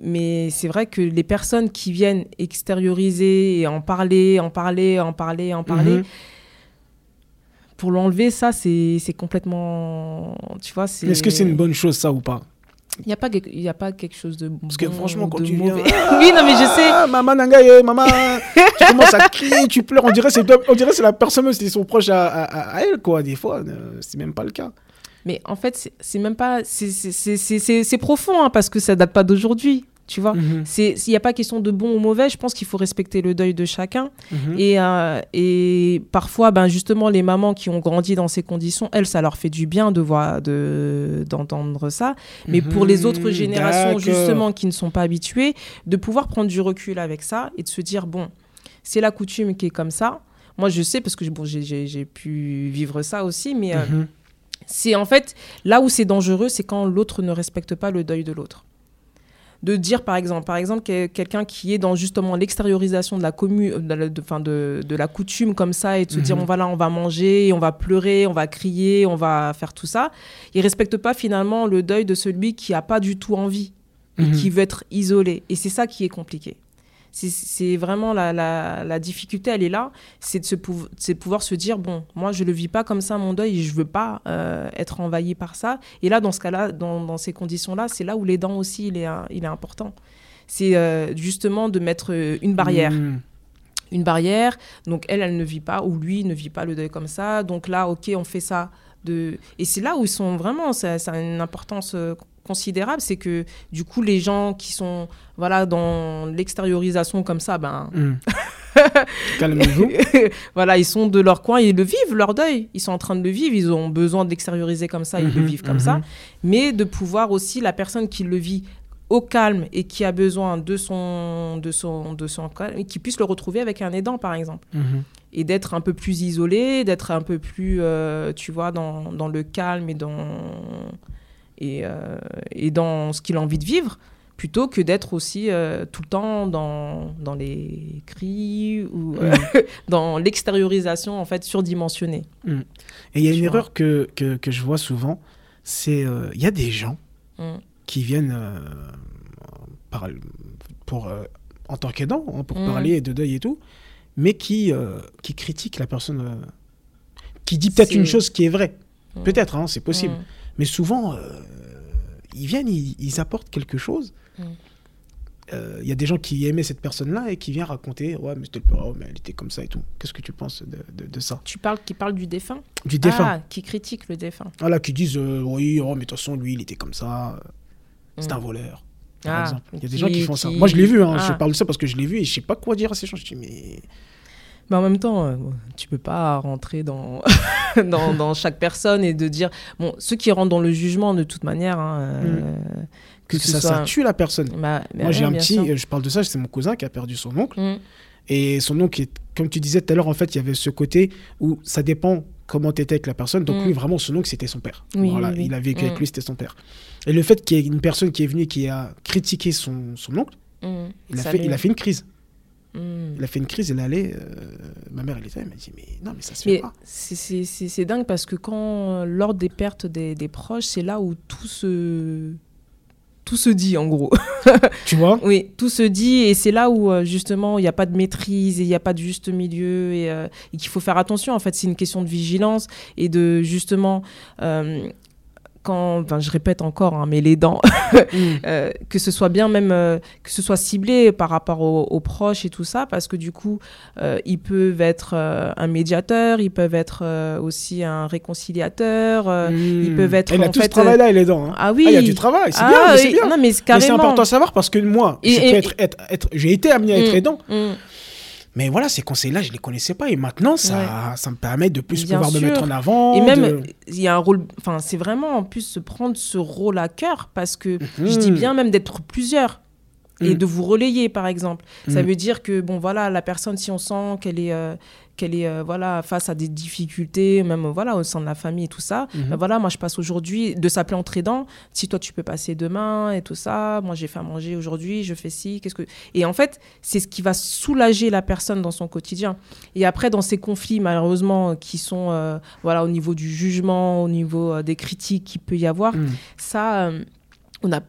mais c'est vrai que les personnes qui viennent extérioriser et en parler, en parler, en parler, en parler, mhm. pour l'enlever, ça, c'est complètement. Tu vois, c'est. Est-ce que c'est une bonne chose, ça, ou pas? Il n'y a, pas, y a pas quelque chose de Parce que franchement, quand tu mauvais... oui, non, mais je sais. Ah, maman Nangaye, maman, tu commences à crier, tu pleures. On dirait que c'est la personne, c'est son proche à, à, elle, quoi. Des fois, euh, c'est même pas le cas. Mais en fait, c'est même pas. C'est profond, hein, parce que ça date pas d'aujourd'hui. Tu vois, mhm. s'il n'y a pas question de bon ou mauvais, je pense qu'il faut respecter le deuil de chacun. Mhm. Et, euh, et parfois, ben justement, les mamans qui ont grandi dans ces conditions, elles, ça leur fait du bien de voir, de d'entendre ça. Mais pour les autres mhm. générations, justement, qui ne sont pas habituées, de pouvoir prendre du recul avec ça et de se dire bon, c'est la coutume qui est comme ça. Moi, je sais parce que bon, j'ai pu vivre ça aussi, mais euh, c'est en fait là où c'est dangereux, c'est quand l'autre ne respecte pas le deuil de l'autre de dire par exemple, par exemple quelqu'un qui est dans justement l'extériorisation de la commune, de, de, la coutume comme ça et de se dire mhm. voilà on va manger, on va pleurer, on va crier, on va faire tout ça, il respecte pas finalement le deuil de celui qui a pas du tout envie et mhm. qui veut être isolé et c'est ça qui est compliqué c'est vraiment la, la, difficulté, elle est là, c'est de, se pouvoir se dire, bon, moi je le vis pas comme ça mon deuil, je veux pas euh, être envahi par ça. Et là, dans ce cas-là, dans, dans, ces conditions-là, c'est là où les dents aussi, il est, il est important. C'est euh, justement de mettre euh, une barrière. Mmh. Une barrière, donc elle, elle ne vit pas, ou lui ne vit pas le deuil comme ça. Donc là, ok, on fait ça. De... Et c'est là où ils sont vraiment, ça, ça a une importance considérable, c'est que du coup, les gens qui sont voilà, dans l'extériorisation comme ça, ben. Hmm. Calmez-vous. voilà, ils sont de leur coin, ils le vivent, leur deuil. Ils sont en train de le vivre, ils ont besoin de l'extérioriser comme ça, ils le mhm, vivent comme ça. Mhm. Mais de pouvoir aussi, la personne qui le vit au calme et qui a besoin de son, de son, de son calme, qui puisse le retrouver avec un aidant, par exemple. Mhm. Et d'être un peu plus isolé, d'être un peu plus, euh, tu vois, dans, dans le calme et dans et, euh, et dans ce qu'il a envie de vivre, plutôt que d'être aussi euh, tout le temps dans, dans les cris ou euh, mm. dans l'extériorisation en fait surdimensionnée. Mm. Et il y a une erreur que, que, que, je vois souvent, c'est il y a des gens mm. qui viennent par, pour, en tant qu'aidant, hein, pour parler de deuil et tout, mais qui, qui critiquent la personne, qui dit peut-être une chose qui est vraie. Peut-être, hein, c'est possible. Mais souvent, euh, ils viennent, ils, apportent quelque chose. Mm. Euh, il y a des gens qui aimaient cette personne-là et qui viennent raconter Ouais, mais, oh, mais elle était comme ça et tout. Qu'est-ce que tu penses de, de, ça? Tu parles qui parle du défunt? Du défunt. Ah, qui critique le défunt. Voilà, qui disent euh, Oui, oh, mais de toute façon, lui, il était comme ça. C'est un mm. voleur. Par ah, exemple. Il y a des gens qui font ça. Moi, je l'ai vu. Hein, Je ah. parle de ça parce que je l'ai vu et je sais pas quoi dire à ces gens. Je dis Mais. Mais en même temps, euh, tu peux pas rentrer dans, dans, dans, chaque personne et de dire. Bon, ceux qui rentrent dans le jugement, de toute manière. Hein, euh, mm. que, ça, ça tue la personne. Bah, Moi, j'ai un petit. Je parle de ça, c'est mon cousin qui a perdu son oncle. Mm. Et son oncle, comme tu disais tout à l'heure, en fait, il y avait ce côté où ça dépend comment tu étais avec la personne. Donc, mm. lui, vraiment, son oncle, c'était son père. voilà, il a vécu avec lui, c'était son père. Et le fait qu'il y ait une personne qui est venue qui a critiqué son, son oncle, il, a fait, il a fait une crise. Il a fait une crise, elle allait. Euh, ma mère, elle était elle m'a dit Mais non, mais ça se fait pas. C'est dingue parce que quand, lors des pertes des, des proches, c'est là où tout se. Tout se dit en gros. tu vois? Oui, tout se dit et c'est là où euh, justement il n'y a pas de maîtrise et il n'y a pas de juste milieu et, euh, et qu'il faut faire attention. En fait, c'est une question de vigilance et de justement quand, enfin, je répète encore, hein, mais les dents, mm. euh, que ce soit bien même, euh, que ce soit ciblé par rapport aux, proches et tout ça, parce que du coup, euh, ils peuvent être un médiateur, ils peuvent être aussi un réconciliateur, ils mm. peuvent être. Elle a tout ce travail-là, les dents. Hein. Ah oui. Ah, il y a du travail, c'est ah, bien, bien. Non, mais, c'est important à savoir parce que moi, j'ai été amené à être mm. Mais voilà, ces conseils-là, je ne les connaissais pas. Et maintenant, ça, ça me permet de plus pouvoir me mettre en avant. Et même, il y a un rôle. Enfin, c'est vraiment en plus se prendre ce rôle à cœur parce que je dis mhm. bien même d'être plusieurs et mhm. de vous relayer, par exemple. Ça mhm. veut dire que, bon, voilà, la personne, si on sent qu'elle est, euh, qu'elle est voilà face à des difficultés, même voilà au sein de la famille et tout ça. Mhm. Ben voilà, moi je passe aujourd'hui de s'appeler entre aidants. Si toi tu peux passer demain et tout ça, moi j'ai fait à manger aujourd'hui, je fais ci, qu'est-ce que et en fait c'est ce qui va soulager la personne dans son quotidien. Et après dans ces conflits malheureusement qui sont voilà au niveau du jugement, au niveau des critiques qu'il peut y avoir, Mhm. ça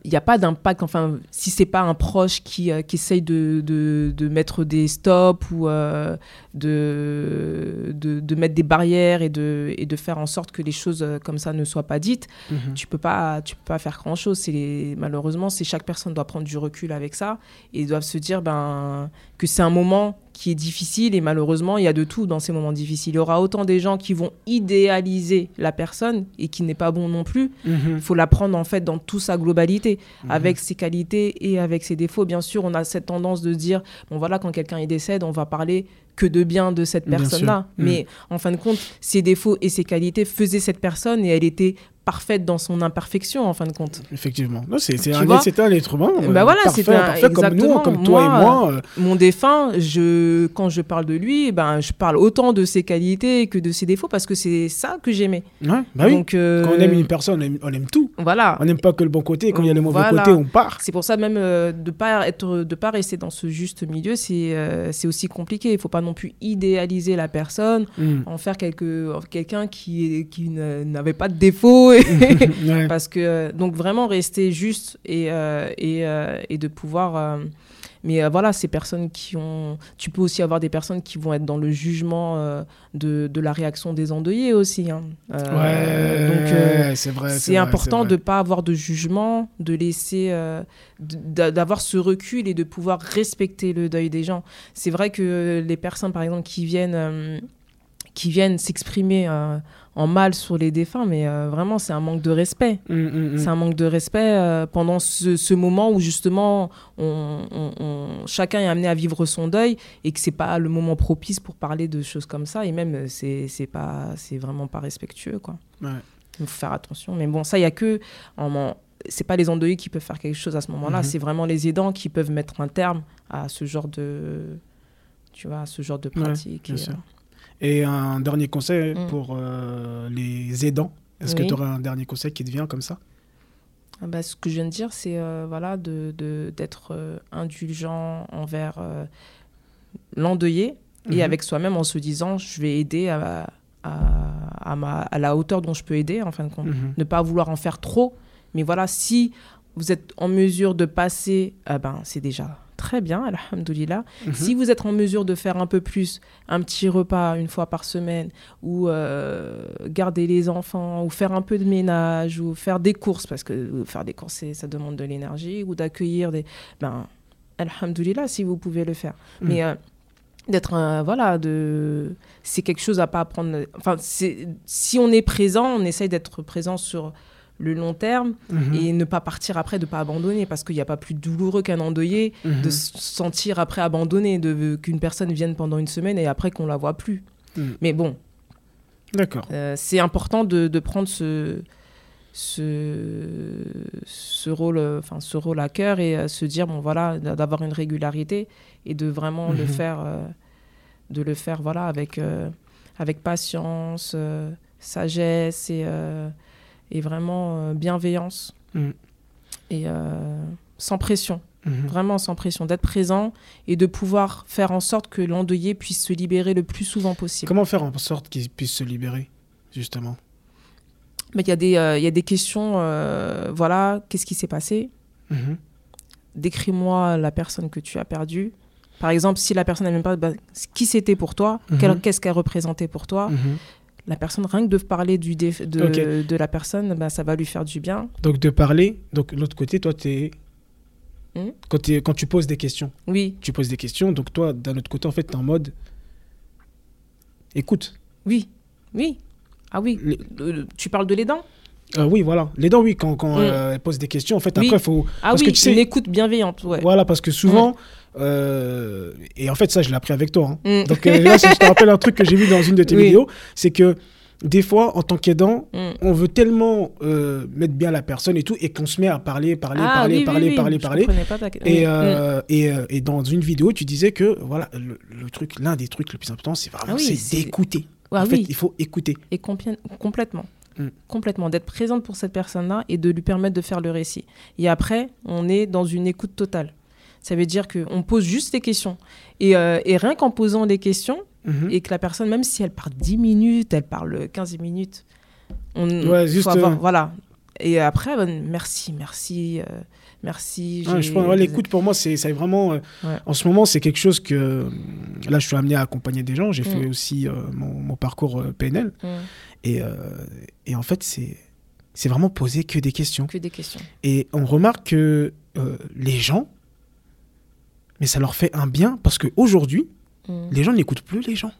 il n'y a pas d'impact, enfin, si c'est pas un proche qui, euh, qui essaye de, de, de, mettre des stops ou euh, de, de, de, mettre des barrières et de, et de faire en sorte que les choses euh, comme ça ne soient pas dites, Mhm. tu peux pas, tu peux pas faire grand chose. C'est les- malheureusement, c'est chaque personne doit prendre du recul avec ça et doivent se dire ben, que c'est un moment qui est difficile et malheureusement, il y a de tout dans ces moments difficiles. Il y aura autant des gens qui vont idéaliser la personne et qui n'est pas bon non plus. Mhm. Il faut la prendre en fait dans toute sa globalité, Mhm. avec ses qualités et avec ses défauts. Bien sûr, on a cette tendance de dire, bon voilà, quand quelqu'un y décède, on va parler que de bien de cette personne-là. sûr. Mhm. Mais en fin de compte, ses défauts et ses qualités faisaient cette personne et elle était parfaite dans son imperfection en fin de compte. Effectivement. C'est c'est un, un être humain. Bah voilà, parfait, c'était un- parfait comme nous, comme toi et Moi, euh, Mon défunt, je, quand je parle de lui, ben, je parle autant de ses qualités que de ses défauts parce que c'est ça que j'aimais. ouais, bah oui. Donc, euh, Quand on aime une personne, on aime, on aime tout. voilà. On n'aime pas que le bon côté. Et quand il y a le mauvais Voilà. côté, on part. C'est pour ça même euh, de pas être de pas rester dans ce juste milieu, c'est euh, c'est aussi compliqué. Il faut pas non plus idéaliser la personne, Mm. en faire quelque quelqu'un qui qui ne- n'avait pas de défaut et- Ouais. parce que euh, donc vraiment rester juste et euh, et, euh, et de pouvoir mais voilà, ces personnes qui ont. Tu peux aussi avoir des personnes qui vont être dans le jugement de, de la réaction des endeuillés aussi. hein. Ouais, donc, c'est vrai. c'est important de ne pas avoir de jugement, de laisser, d'avoir ce recul et de pouvoir respecter le deuil des gens. C'est vrai que les personnes, par exemple, qui viennent, qui viennent s'exprimer euh, en mal sur les défunts, mais euh, vraiment, c'est un manque de respect. Mm, mm, mm. C'est un manque de respect euh, pendant ce, ce moment où justement on, on- on- chacun est amené à vivre son deuil et que c'est pas le moment propice pour parler de choses comme ça et même euh, c'est c'est pas c'est vraiment pas respectueux quoi. Ouais. Il faut faire attention. Mais bon, ça il y a que en, en- c'est pas les endeuillés qui peuvent faire quelque chose à ce moment-là, Mhm. c'est vraiment les aidants qui peuvent mettre un terme à ce genre de tu vois, à ce genre de pratique. Et, un dernier conseil Mm. pour euh, les aidants. Est-ce que tu aurais un dernier conseil qui te vient comme ça? Ah bah, ce que je viens de dire, c'est euh, voilà, de, de- d'être euh, indulgent envers l'endeuillé et Mhm. avec soi-même en se disant je vais aider à, à, à ma, à la hauteur dont je peux aider, en fin de compte. Mhm. Ne pas vouloir en faire trop, mais voilà, si vous êtes en mesure de passer, ah ben, c'est déjà très bien, alhamdoulilah. Mhm. Si vous êtes en mesure de faire un peu plus, un petit repas une fois par semaine, ou euh, garder les enfants, ou faire un peu de ménage, ou faire des courses, parce que euh, faire des courses, ça demande de l'énergie, ou d'accueillir des... Ben, alhamdoulilah, si vous pouvez le faire. Mhm. Mais euh, d'être... un- voilà, de... c'est quelque chose à pas apprendre... Enfin, si on est présent, on essaye d'être présent sur le long terme Mhm. et ne pas partir après, de pas abandonner, parce qu'il n'y a pas plus douloureux qu'un endeuillé Mhm. de se sentir après abandonné, de qu'une personne vienne pendant une semaine et après qu'on la voit plus. Mm. Mais bon, D'accord. euh, c'est important de, de prendre ce, ce, ce rôle, euh, enfin ce rôle à cœur et euh, se dire bon voilà d'avoir une régularité et de vraiment le Mhm. faire, euh, de le faire voilà avec avec patience, sagesse et et vraiment euh, bienveillance Mm. et euh, sans pression Mhm. vraiment sans pression, d'être présent et de pouvoir faire en sorte que l'endeuillé puisse se libérer le plus souvent possible. Comment faire en sorte qu'ils puissent se libérer, justement? Mais il y, a des, euh, y a des questions, euh, voilà, qu'est-ce qui s'est passé? Mhm. Décris-moi la personne que tu as perdue. Par exemple, si la personne n'a même pas... bah, qui c'était pour toi? Mhm. Quel- Qu'est-ce qu'elle représentait pour toi? Mhm. La personne, rien que de parler du de, de la personne, bah, ça va lui faire du bien. Donc, de parler. Donc, l'autre côté, toi, t'es. Hmm? Quand, quand tu poses des questions, Oui, tu poses des questions. Donc, toi, d'un autre côté, en fait, t'es en mode. Écoute. oui, oui. Ah oui, Les- Euh, tu parles de l'aidant? Euh, oui, voilà. Les dents, oui, quand, quand Mm. euh, elles posent des questions, en fait, Oui. après, il faut. Ah Parce oui, que tu sais- une écoute bienveillante, ouais. Voilà, parce que souvent. Euh, et en fait, ça, je l'ai appris avec toi. hein. Mm. Donc, euh, là, je te rappelle un truc que j'ai vu dans une de tes Oui. vidéos, c'est que des fois, en tant qu'aidant, mm. on veut tellement euh, mettre bien la personne et tout, et qu'on se met à parler, parler, ah parler, parler, parler, parler, Et, euh, et, et, dans une vidéo, tu disais que voilà, le, truc, l'un des trucs les plus importants, c'est vraiment ah d'écouter. en fait, il faut écouter. Et complètement. Mm. Complètement, d'être présente pour cette personne-là et de lui permettre de faire le récit. Et après, on est dans une écoute totale. Ça veut dire qu'on pose juste des questions. Et, et rien qu'en posant des questions, Mhm. et que la personne, même si elle parle 10 minutes, elle parle 15 minutes, on ouais, juste euh, voilà. Et après, merci, merci, euh, merci. je pense, l'écoute pour moi, c'est vraiment, euh, en ce moment, c'est quelque chose que, là, je suis amené à accompagner des gens. J'ai mm. fait aussi mon, parcours PNL. Mm. Et, et, en fait, c'est c'est vraiment poser que des questions. Que des questions. Et on remarque que les gens, mais ça leur fait un bien parce qu'aujourd'hui, Mm. Les gens n'écoutent plus les gens.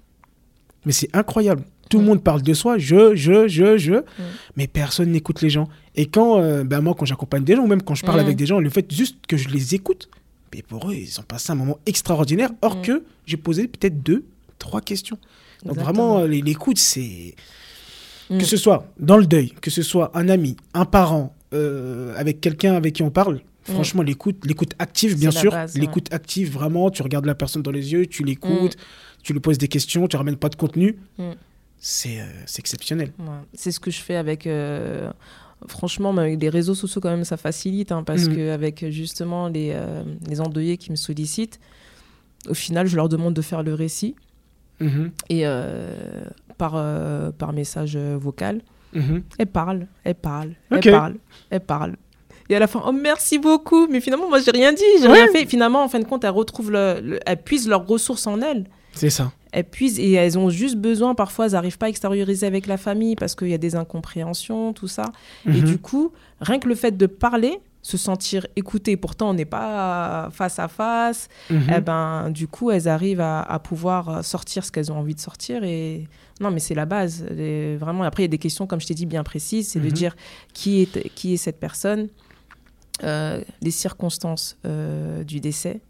Mais c'est incroyable. Tout le mm. monde parle de soi, je, je, je, je, mm. mais personne n'écoute les gens. Et quand, euh, ben moi, quand j'accompagne des gens, ou même quand je parle avec des gens, le fait juste que je les écoute, mais pour eux, ils ont passé un moment extraordinaire, or que j'ai posé peut-être deux, trois questions. Donc vraiment, euh, l'écoute, c'est... Que ce soit dans le deuil, que ce soit un ami, un parent, euh, avec quelqu'un avec qui on parle, Mm. Franchement, l'écoute, l'écoute active, bien sûr. L'écoute active, vraiment, tu regardes la personne dans les yeux, tu l'écoutes, mm. tu lui poses des questions, tu ramènes pas de contenu. Mm. Euh, c'est exceptionnel. C'est ce que je fais avec. Euh, franchement, les réseaux sociaux, quand même, ça facilite, hein, parce qu'avec justement les, euh, les endeuillés qui me sollicitent, au final, je leur demande de faire le récit. Mm-hmm. Et par, par message vocal, mm-hmm. elle parle, elle parle, elle parle, elle parle. Et à la fin, oh merci beaucoup. Mais finalement, moi, j'ai rien dit, j'ai rien fait. Finalement, en fin de compte, elles retrouvent le, elles puisent leurs ressources en elles. C'est ça. Elles puisent et elles ont juste besoin. Parfois, elles n'arrivent pas à extérioriser avec la famille parce qu'il y a des incompréhensions, tout ça. Et mhm. du coup, rien que le fait de parler, se sentir écoutées, pourtant on n'est pas face à face, mhm. eh ben, du coup, elles arrivent à, pouvoir sortir ce qu'elles ont envie de sortir. Et non, mais c'est la base. vraiment, après, il y a des questions, comme je t'ai dit, bien précises. C'est de mhm. dire qui est, qui est cette personne euh, les circonstances euh, du décès,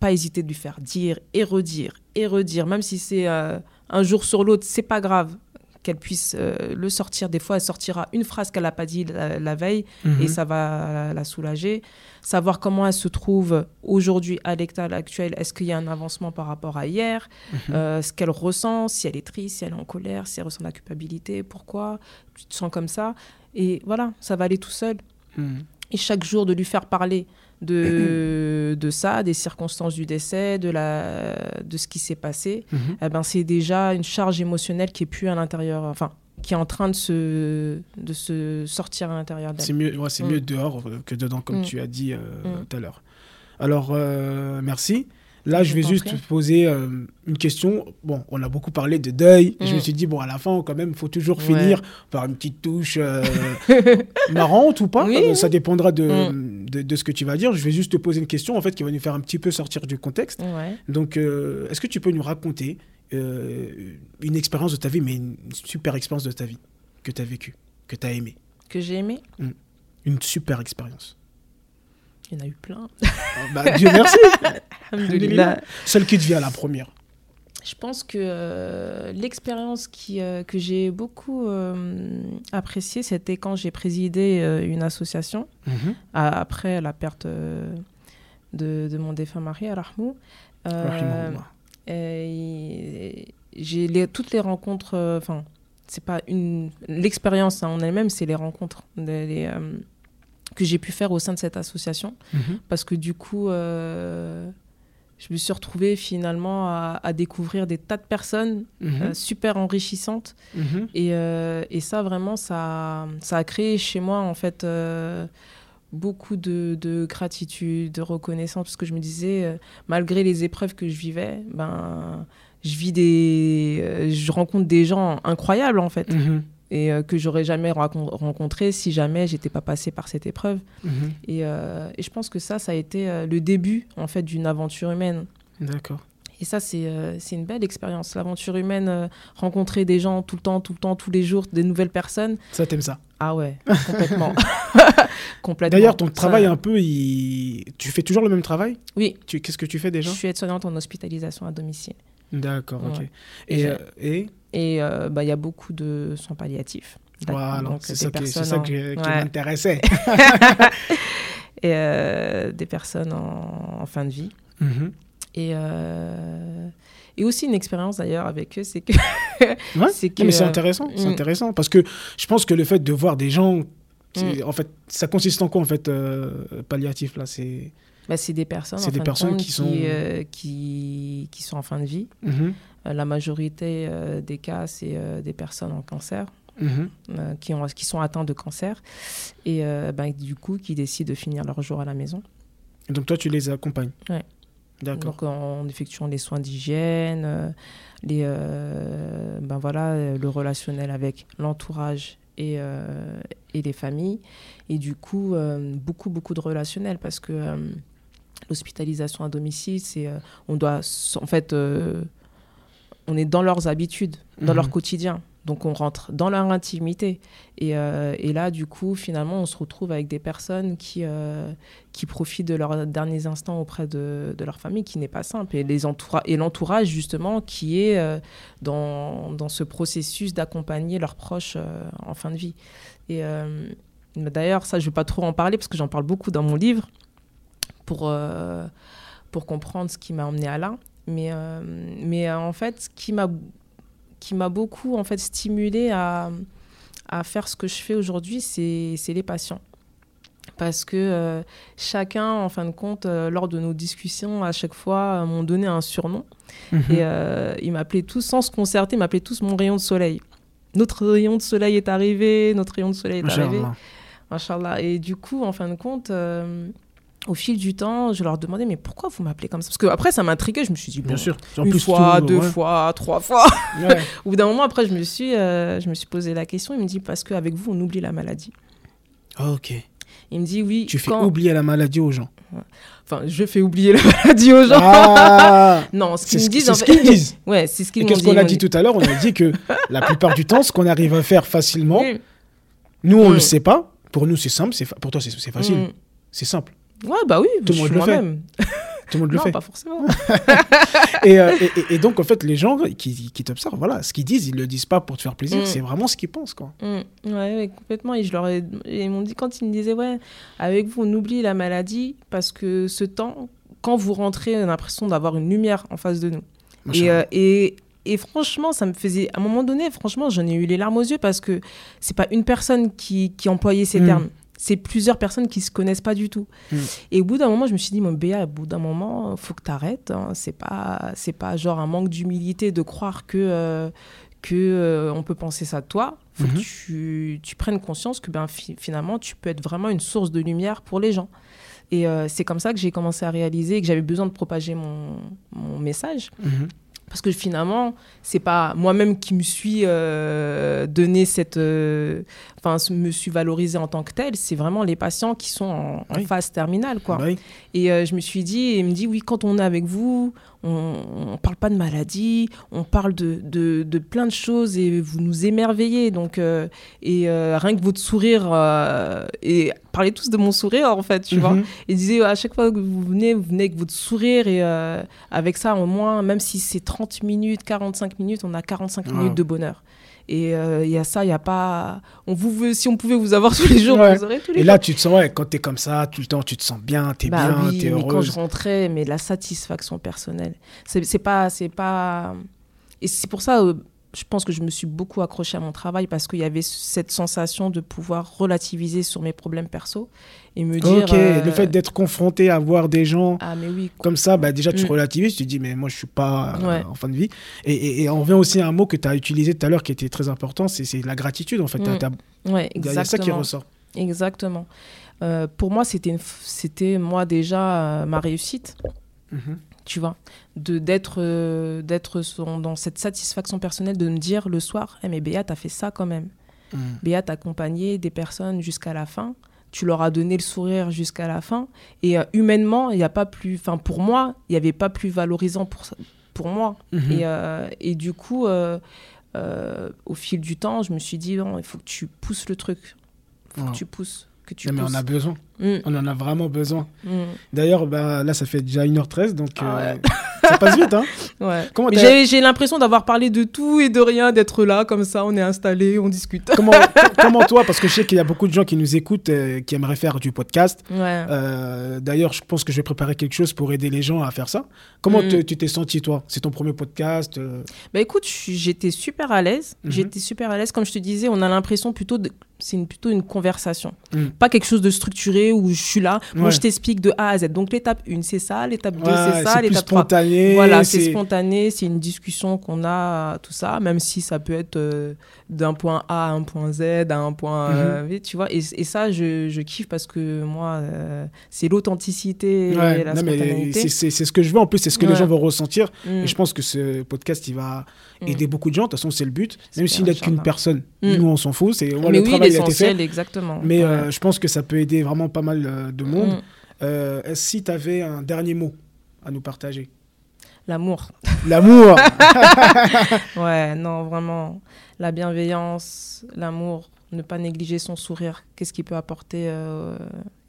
pas hésiter de lui faire dire et redire et redire, même si c'est euh, un jour sur l'autre, c'est pas grave qu'elle puisse le sortir. Des fois, elle sortira une phrase qu'elle n'a pas dit la, veille et mhm. ça va la, soulager. Savoir comment elle se trouve aujourd'hui à l'état actuel. Est-ce qu'il y a un avancement par rapport à hier? Mhm. Ce qu'elle ressent, si elle est triste, si elle est en colère, si elle ressent la culpabilité, pourquoi? Tu te sens comme ça? Et voilà, ça va aller tout seul. Mhm et chaque jour de lui faire parler de, de ça, des circonstances du décès, de, la, de ce qui s'est passé, mhm. eh ben, c'est déjà une charge émotionnelle qui est plus à l'intérieur, enfin, qui est en train de se, de se sortir à l'intérieur d'elle. C'est mieux, ouais, c'est mm. mieux dehors que dedans, comme mm. tu as dit euh, mm. tout à l'heure. Alors, euh, merci. Là, je vais juste te poser euh, une question. Bon, on a beaucoup parlé de deuil. Je me mm. suis dit, bon, à la fin, quand même, il faut toujours finir par une petite touche euh, marrante ou pas. Euh, ça dépendra mm. de, de, ce que tu vas dire. Je vais juste te poser une question, en fait, qui va nous faire un petit peu sortir du contexte. Donc, est-ce que tu peux nous raconter une expérience de ta vie, mais une super expérience de ta vie que tu as vécue, que tu as aimée? Que j'ai aimée? Mm. Une super expérience. Il y en a eu plein. Ah, bah, Dieu merci. Celle qui te vient la première. Je pense que euh, l'expérience qui, euh, que j'ai beaucoup euh, appréciée, c'était quand j'ai présidé une association, mhm. après la perte de, de, mon défunt mari, à Rahmou. j'ai toutes les rencontres, enfin, c'est pas une l'expérience en elle-même, c'est les rencontres, les, que j'ai pu faire au sein de cette association. Mhm. Parce que du coup, euh, je me suis retrouvée finalement à, découvrir des tas de personnes mhm. euh, super enrichissantes. Mhm. Et, euh, et, ça, vraiment, ça, ça a créé chez moi, en fait, beaucoup de, de, gratitude, de reconnaissance. Parce que je me disais, malgré les épreuves que je vivais, ben, je vis des... je rencontre des gens incroyables, en fait et euh, que j'aurais jamais rencontré si jamais j'étais pas passée par cette épreuve. Mhm. Et, euh, et, je pense que ça, ça a été euh, le début en fait d'une aventure humaine. D'accord. Et ça, c'est une belle expérience. L'aventure humaine, rencontrer des gens tout le temps, tout le temps, tous les jours, des nouvelles personnes. Ça, t'aimes ça? Ah ouais, complètement. complètement. D'ailleurs, ton travail, un peu, tu fais toujours le même travail? Oui. Qu'est-ce que tu fais déjà? Je suis aide-soignante en hospitalisation à domicile. D'accord, ok. Et et et bah il y a beaucoup de soins palliatifs. Voilà, c'est ça, qui, ça qui m'intéressait. et des personnes en, fin de vie. Mm-hmm. Et, euh, et aussi une expérience d'ailleurs avec eux, c'est que. c'est que, mais c'est intéressant, c'est mm. intéressant. Parce que je pense que le fait de voir des gens. Mm. En fait, ça consiste en quoi en fait, euh, palliatif là C'est. Bah, c'est des personnes, c'est des personnes qui, sont... Euh, qui, qui, sont en fin de vie. Mm-hmm. la majorité des cas, c'est des personnes en cancer. Mm-hmm. qui, ont, qui sont atteints de cancer et bah, du coup qui décident de finir leur jour à la maison. Et donc toi tu les accompagnes Ouais. Donc en effectuant les soins d'hygiène, euh, les, euh, ben voilà, le relationnel avec l'entourage et, euh, et, les familles. Et du coup, beaucoup, beaucoup de relationnel parce que l'hospitalisation à domicile, c'est on doit, en fait, on est dans leurs habitudes, dans leur mhm. quotidien. Donc on rentre dans leur intimité. Et, euh, et, là, du coup, finalement, on se retrouve avec des personnes qui, euh, qui profitent de leurs derniers instants auprès de, de leur famille, qui n'est pas simple. Et, les et l'entourage, justement, qui est euh, dans, dans, ce processus d'accompagner leurs proches en fin de vie. Et d'ailleurs, ça, je ne vais pas trop en parler parce que j'en parle beaucoup dans mon livre pour, pour comprendre ce qui m'a emmené à là. Mais, mais en fait, ce qui m'a qui m'a beaucoup en fait stimulé à, à faire ce que je fais aujourd'hui, c'est les patients. Parce que euh, chacun, en fin de compte, euh, lors de nos discussions, à chaque fois, euh, m'ont donné un surnom. Mhm. Et ils m'appelaient tous, sans se concerter, ils m'appelaient tous mon rayon de soleil. Notre rayon de soleil est arrivé, notre rayon de soleil est arrivé. Machallah. Et du coup, en fin de compte, au fil du temps, je leur demandais mais pourquoi vous m'appelez comme ça? Parce que après ça m'intriguait, je me suis dit bien sûr, une fois, deux fois, trois fois. au bout d'un moment après je me suis euh, je me suis posé la question, il me dit parce qu'avec vous on oublie la maladie. Ah, OK. Il me dit oui. Tu fais oublier la maladie aux gens. Enfin, je fais oublier la maladie aux gens. Ah non, ce qu'ils me disent. C'est ce qu'ils disent. ouais, c'est ce qu'ils disent. Qu'est-ce qu'on a dit tout à l'heure? On a dit que la plupart du temps, ce qu'on arrive à faire facilement, nous on ne le mm. sait pas. Pour nous c'est simple, pour toi c'est facile, mm. c'est simple. Ouais, bah oui, tout le monde le fait. Tout le monde le non, fait. pas forcément. Euh, et, et, donc, en fait, les gens qui, qui t'observent, voilà, ce qu'ils disent, ils le disent pas pour te faire plaisir, mm. c'est vraiment ce qu'ils pensent, quoi. Mm. Ouais, complètement. Et je leur ai, ils m'ont dit, quand ils me disaient, ouais, avec vous, on oublie la maladie parce que ce temps, quand vous rentrez, on a l'impression d'avoir une lumière en face de nous. Et, euh, et, et, franchement, ça me faisait, à un moment donné, franchement, j'en ai eu les larmes aux yeux parce que c'est pas une personne qui, qui employait ces mm. termes c'est plusieurs personnes qui se connaissent pas du tout. Mm. Et au bout d'un moment, je me suis dit, mon Béa, au bout d'un moment, faut que tu arrêtes. Hein. C'est pas, c'est pas genre un manque d'humilité de croire que euh, que euh, on peut penser ça de toi. Faut que mm-hmm. tu, tu, prennes conscience que ben finalement, tu peux être vraiment une source de lumière pour les gens. Et euh, c'est comme ça que j'ai commencé à réaliser que j'avais besoin de propager mon, mon message. Mm-hmm parce que finalement c'est pas moi-même qui me suis euh, donné cette euh, enfin me suis valorisé en tant que tel c'est vraiment les patients qui sont en, phase terminale quoi. Et euh, je me suis dit et il me dit oui quand on est avec vous on, ne parle pas de maladie, on parle de, de, plein de choses et vous nous émerveillez. Donc, euh, et euh, rien que votre sourire, euh, et parlez tous de mon sourire en fait, tu vois. Mhm. Et disait à chaque fois que vous venez, vous venez avec votre sourire et avec ça, au moins, même si c'est 30 minutes, 45 minutes, on a 45 minutes de bonheur. Et euh, il y a ça, il n'y a pas. On vous, si on pouvait vous avoir tous les jours, vous aurez tous les Et là, tu te sens, ouais, quand tu es comme ça, tout le temps, tu te sens bien, tu es bah bien, tu es heureuse. quand je rentrais, mais la satisfaction personnelle. C'est pas. pas... Et c'est pour ça, euh, je pense que je me suis beaucoup accrochée à mon travail parce qu'il y avait cette sensation de pouvoir relativiser sur mes problèmes perso et me dire. Ok, le fait euh, d'être confronté à voir des gens ah, mais oui. comme ça, bah, déjà tu mm. relativises, tu te dis, mais moi je suis pas euh, en fin de vie. Et, et, on revient aussi à un mot que tu as utilisé tout à l'heure qui était très important, c'est la gratitude en fait. Mm. Ouais, Il y a ça qui ressort. Exactement. Euh, pour moi, c'était moi déjà ma réussite. Mm-hmm tu vois, de d'être euh, d'être dans cette satisfaction personnelle de me dire le soir, hey, mais Béa, t'as fait ça quand même. Mm. Béa, t'as accompagné des personnes jusqu'à la fin. Tu leur as donné le sourire jusqu'à la fin. Et euh, humainement, il n'y a pas plus. Enfin, pour moi, il n'y avait pas plus valorisant pour, pour moi. Mm-hmm. Et, euh, et, du coup, au fil du temps, je me suis dit, non, il faut que tu pousses le truc. Il faut que tu pousses. Que tu mais on a besoin. Mm. On en a vraiment besoin. Mm. D'ailleurs, bah, là, ça fait déjà 1h13, donc ah euh, ça passe vite. Hein ouais. J'ai l'impression d'avoir parlé de tout et de rien, d'être là, comme ça, on est installé, on discute. Comment, comment toi, parce que je sais qu'il y a beaucoup de gens qui nous écoutent, euh, qui aimeraient faire du podcast. Euh, d'ailleurs, je pense que je vais préparer quelque chose pour aider les gens à faire ça. Comment mm. tu t'es senti, toi? C'est ton premier podcast Bah écoute, j'étais super à l'aise. Mhm. J'étais super à l'aise. Comme je te disais, on a l'impression plutôt de c'est une, plutôt une conversation. Pas quelque chose de structuré où je suis là, moi je t'explique de A à Z. Donc l'étape 1, c'est ça, l'étape 2, c'est ça, l'étape 3. spontané. Voilà, c'est spontané, c'est une discussion qu'on a, tout ça, même si ça peut être euh, d'un point A à un point Z, à un point euh, mm-hmm. tu vois. Et, ça, je, je, kiffe parce que moi, euh, c'est l'authenticité et la spontanéité. C'est ce que je veux, en plus, c'est ce que les gens vont ressentir. Mm. Et je pense que ce podcast, il va mm. aider beaucoup de gens. De toute façon, c'est le but. Même s'il n'est qu'une personne, nous, on s'en fout. C'est le travail essentiel, exactement. Mais je pense que ça peut aider vraiment pas mal euh, de monde. Mm. Euh, si tu avais un dernier mot à nous partager? L'amour. L'amour Ouais, non, vraiment. La bienveillance, l'amour, ne pas négliger son sourire. Qu'est-ce qu'il peut apporter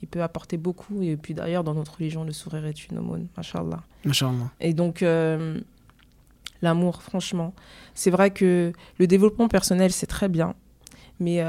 Il peut apporter beaucoup. Et puis d'ailleurs, dans notre religion, le sourire est une aumône. Machallah. Machallah. Et donc, l'amour, franchement. C'est vrai que le développement personnel, c'est très bien. Mais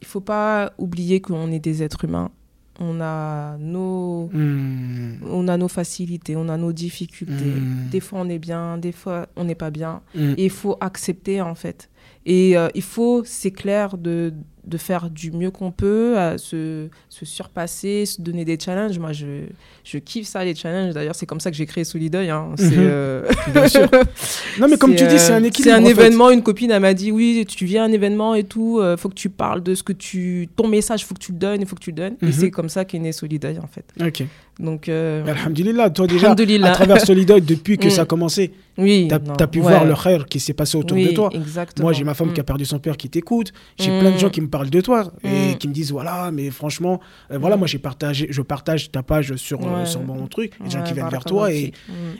il faut pas oublier qu'on est des êtres humains. On a nos, hmm. on a nos facilités, on a nos difficultés. Hmm. Des fois on est bien, des fois on n'est pas bien. Hmm. Et il faut accepter en fait. Et euh, il faut, c'est clair, de, de faire du mieux qu'on peut, à se, se, surpasser, se donner des challenges. Moi, je, je kiffe ça, les challenges. D'ailleurs, c'est comme ça que j'ai créé Solidoy. Hein. Mhm. Euh, Bien sûr. Non, mais comme tu dis, c'est un euh, équilibre. C'est un événement. Une copine, elle m'a dit Oui, tu viens à un événement et tout, il faut que tu parles de ce que tu. Ton message, il faut que tu le donnes, il faut que tu le donnes. Et mhm. c'est comme ça qu'est né Solidoy, en fait. Ok. Donc, euh... Alhamdulillah, toi déjà, à travers Solidoy, depuis que ça a mm. commencé, oui, tu as, pu voir le khair qui s'est passé autour de toi. Exactement. Moi, j'ai ma femme qui a mm. perdu son père qui t'écoute. J'ai plein de mm. gens qui me parlent de toi et qui me disent voilà, mais franchement, euh, voilà, moi, j'ai partagé, je partage ta page sur, euh, sur mon truc. Les gens qui viennent vers toi et,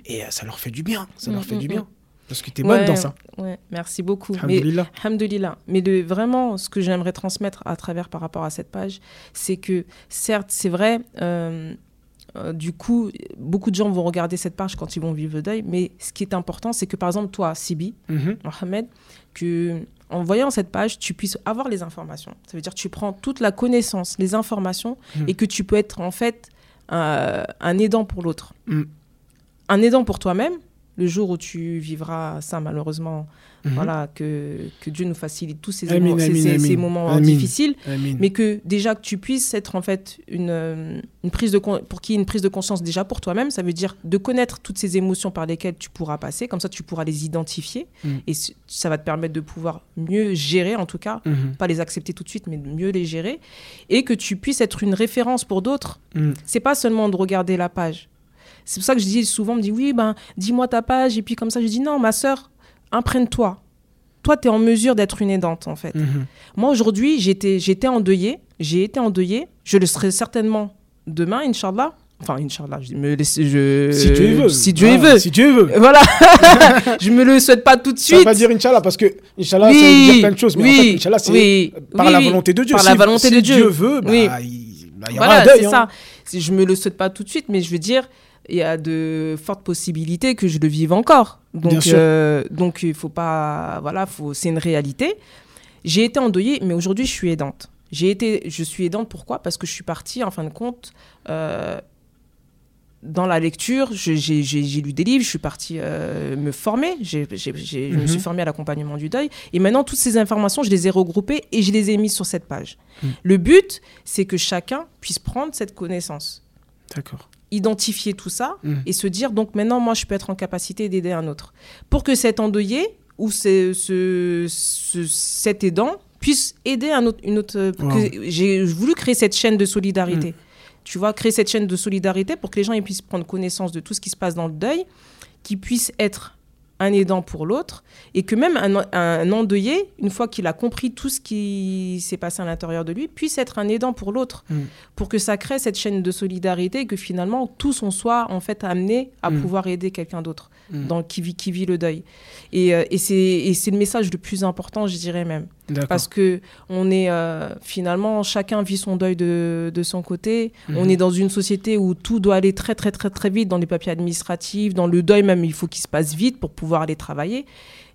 et euh, ça leur fait du bien. Ça leur fait du bien. Parce que tu es bonne dans ça. Ouais, merci beaucoup. Alhamdulillah. Mais, Mais vraiment, ce que j'aimerais transmettre à travers par rapport à cette page, c'est que certes, c'est vrai, euh, du coup, beaucoup de gens vont regarder cette page quand ils vont vivre le deuil. Mais ce qui est important, c'est que par exemple, toi, Sibi, mhm. Mohamed, que en voyant cette page, tu puisses avoir les informations. Ça veut dire que tu prends toute la connaissance, les informations, mhm. et que tu peux être en fait un, aidant pour l'autre. Mhm. Un aidant pour toi-même, le jour où tu vivras ça, malheureusement, Mhm. Voilà, que, que Dieu nous facilite tous ces, ces, moments difficiles, mais que déjà que tu puisses être en fait une, euh, une prise de pour qu'il y ait une prise de conscience déjà pour toi-même, ça veut dire de connaître toutes ces émotions par lesquelles tu pourras passer, comme ça tu pourras les identifier mhm. et ça va te permettre de pouvoir mieux gérer en tout cas, mhm. pas les accepter tout de suite, mais mieux les gérer et que tu puisses être une référence pour d'autres. C'est pas seulement de regarder la page. C'est pour ça que je dis souvent, on me dit oui, ben dis-moi ta page et puis comme ça je dis non, ma sœur, imprègne-toi. Toi, tu es en mesure d'être une aidante, en fait. Mhm. Moi, aujourd'hui, j'étais, j'étais endeuillée. J'ai été endeuillée. Je le serai certainement demain, Inch'Allah. Enfin, Inch'Allah, je me laisse, je... Si Dieu veut. Si Dieu veut. Si Dieu veut. Voilà. je me le souhaite pas tout de suite. Ça va pas dire Inch'Allah parce que Inch'Allah, ça veut dire plein de choses. Mais en fait, Inch'Allah, c'est par la volonté de Dieu. Par la volonté de Dieu. Si Dieu veut, bah, il, bah, y aura voilà, un deuil. c'est hein. ça. Je me le souhaite pas tout de suite, mais je veux dire, il y a de fortes possibilités que je le vive encore. Donc, euh, donc il faut pas, voilà, faut, c'est une réalité. J'ai été endeuillée, mais aujourd'hui, je suis aidante. J'ai été, je suis aidante. Pourquoi? Parce que je suis partie, en fin de compte, euh, dans la lecture. J'ai lu des livres, je suis partie euh, me former. Je me suis mhm. formée à l'accompagnement du deuil. Et maintenant, toutes ces informations, je les ai regroupées et je les ai mises sur cette page. Mhm. Le but, c'est que chacun puisse prendre cette connaissance. D'accord identifier tout ça mm. et se dire donc maintenant moi je peux être en capacité d'aider un autre pour que cet endeuillé ou ce, cet aidant puisse aider un autre, une autre j'ai voulu créer cette chaîne de solidarité mm. tu vois créer cette chaîne de solidarité pour que les gens puissent prendre connaissance de tout ce qui se passe dans le deuil qu'ils puissent être un aidant pour l'autre, et que même un, endeuillé, une fois qu'il a compris tout ce qui s'est passé à l'intérieur de lui, puisse être un aidant pour l'autre, mm. pour que ça crée cette chaîne de solidarité et que finalement tous on soit en fait amenés à mm. pouvoir aider quelqu'un d'autre mm. dans qui vit qui vit le deuil. Et, euh, et c'est le message le plus important, je dirais même. Parce que on est euh, finalement, chacun vit son deuil de, de son côté. On Mhm. est dans une société où tout doit aller très, très, très, très vite dans les papiers administratifs, dans le deuil même, il faut qu'il se passe vite pour pouvoir aller travailler.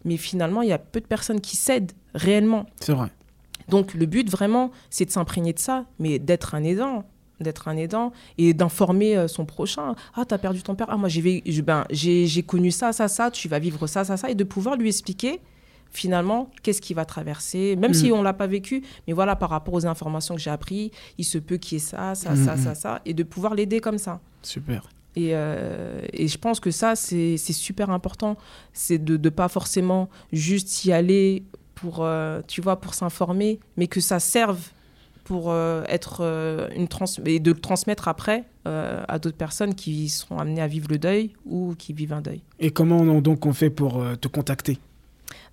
Mais finalement, il y a peu de personnes qui cèdent réellement. C'est vrai. Donc le but vraiment, c'est de s'imprégner de ça, mais d'être un aidant d'être un aidant et d'informer euh, son prochain. Ah, t'as perdu ton père. Ah, moi, j'ai ben, j'ai connu ça, ça, ça. Tu vas vivre ça, ça, ça. Et de pouvoir lui expliquer, finalement, qu'est-ce qu'il va traverser? Même si Mhm. on l'a pas vécu, mais voilà, par rapport aux informations que j'ai apprises, il se peut qu'il y ait ça, ça, Mhm, ça, mhm. ça, ça. Et de pouvoir l'aider comme ça. Super. Et, euh, et je pense que ça, c'est super important. C'est de ne pas forcément juste y aller pour, euh, tu vois, pour s'informer, mais que ça serve pour euh, être une trans et de le transmettre après à d'autres personnes qui seront amenées à vivre le deuil ou qui vivent un deuil. Et comment on, donc on fait pour te contacter?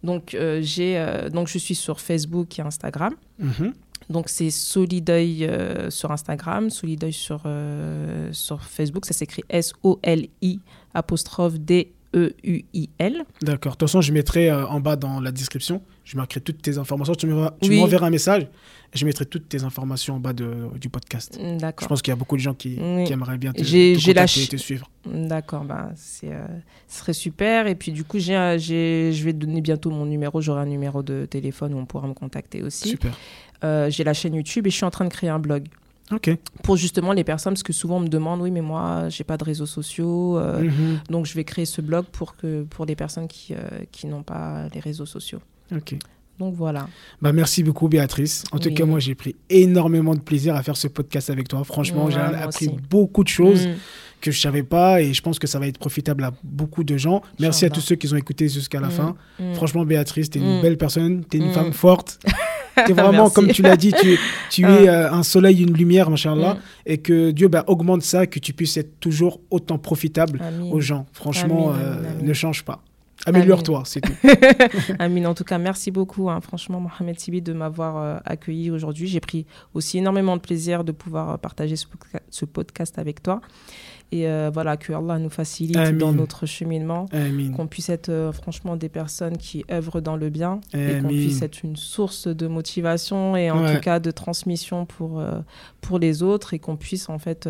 Donc, euh, j'ai, euh, donc je suis sur Facebook et Instagram. Mhm. Donc c'est Solideuil euh, sur Instagram, Solideuil sur, sur Facebook. Ça s'écrit S-O-L-I apostrophe D-E-U-I-L. D'accord. De toute façon, je mettrai euh, en bas dans la description, je marquerai toutes tes informations. Tu m'enverras Oui. un message et je mettrai toutes tes informations en bas de, du podcast. Je D'accord. pense qu'il y a beaucoup de gens qui, Oui. qui aimeraient bien te, la ch- te suivre. D'accord, bah, c'est, euh, ce serait super. Et puis du coup, j'ai, je vais te donner bientôt mon numéro. J'aurai un numéro de téléphone où on pourra me contacter aussi. Super. Euh, j'ai la chaîne YouTube et je suis en train de créer un blog Pour justement les personnes, parce que souvent on me demande, oui, mais moi, j'ai pas de réseaux sociaux. euh, Mhm. Donc je vais créer ce blog pour, que, pour les personnes qui, euh, qui n'ont pas les réseaux sociaux. Ok. Donc voilà. Bah, merci beaucoup, Béatrice. En tout cas, moi, j'ai pris énormément de plaisir à faire ce podcast avec toi. Franchement, Ouais, j'ai appris aussi. beaucoup de choses Mm. que je savais pas et je pense que ça va être profitable à beaucoup de gens. Merci à tous ceux qui ont écouté jusqu'à la Mm. fin. Mm. Franchement, Béatrice, t'es une Mm. belle personne, t'es une Mm. femme forte. T'es vraiment, Merci. comme tu l'as dit, tu, tu Ah. es euh, un soleil, une lumière, machallah, Mm. et que Dieu bah, augmente ça, que tu puisses être toujours autant profitable Amin. aux gens. Franchement, Amin, euh, ne change pas. Améliore-toi, c'est tout. Amine, en tout cas, merci beaucoup, hein, franchement, Mohamed Sibi, de m'avoir euh, accueilli aujourd'hui. J'ai pris aussi énormément de plaisir de pouvoir partager ce, podca- ce podcast avec toi. Et euh, voilà, que Allah nous facilite dans notre cheminement, qu'on puisse être euh, franchement des personnes qui œuvrent dans le bien et qu'on puisse être une source de motivation et en Ouais. tout cas de transmission pour, euh, pour les autres et qu'on puisse en fait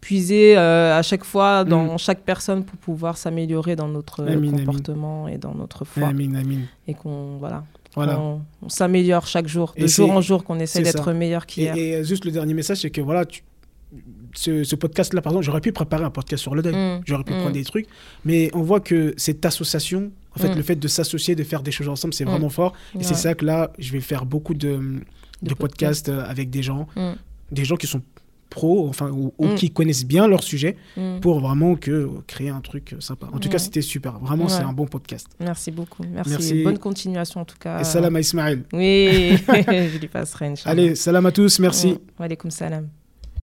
puiser à chaque fois dans chaque personne pour pouvoir s'améliorer dans notre Mm. Comportement et dans notre foi Amin, amin. et qu'on voilà, on, s'améliore chaque jour, de Et jour en jour, qu'on essaie d'être meilleur Et, qu'hier. et, euh, juste le dernier message, c'est que voilà, tu- ce, ce podcast-là, par exemple, j'aurais pu préparer un podcast sur le deuil. Mm, J'aurais pu mm. prendre des trucs. Mais on voit que cette association, en fait, Mm. le fait de s'associer, de faire des choses ensemble, c'est vraiment fort. Et c'est ça que là, je vais faire beaucoup de, de, podcasts euh, avec des gens, des gens qui sont pros, enfin, ou, ou qui connaissent bien leur sujet, pour vraiment que, euh, créer un truc euh, sympa. En tout cas, c'était super. Vraiment, c'est un bon podcast. Merci beaucoup. Merci. Merci. Bonne continuation en tout cas. Et salam à Ismaël. Oui, je lui passerai, Inch'Allah. Allez, salam à tous, merci. Wa salam.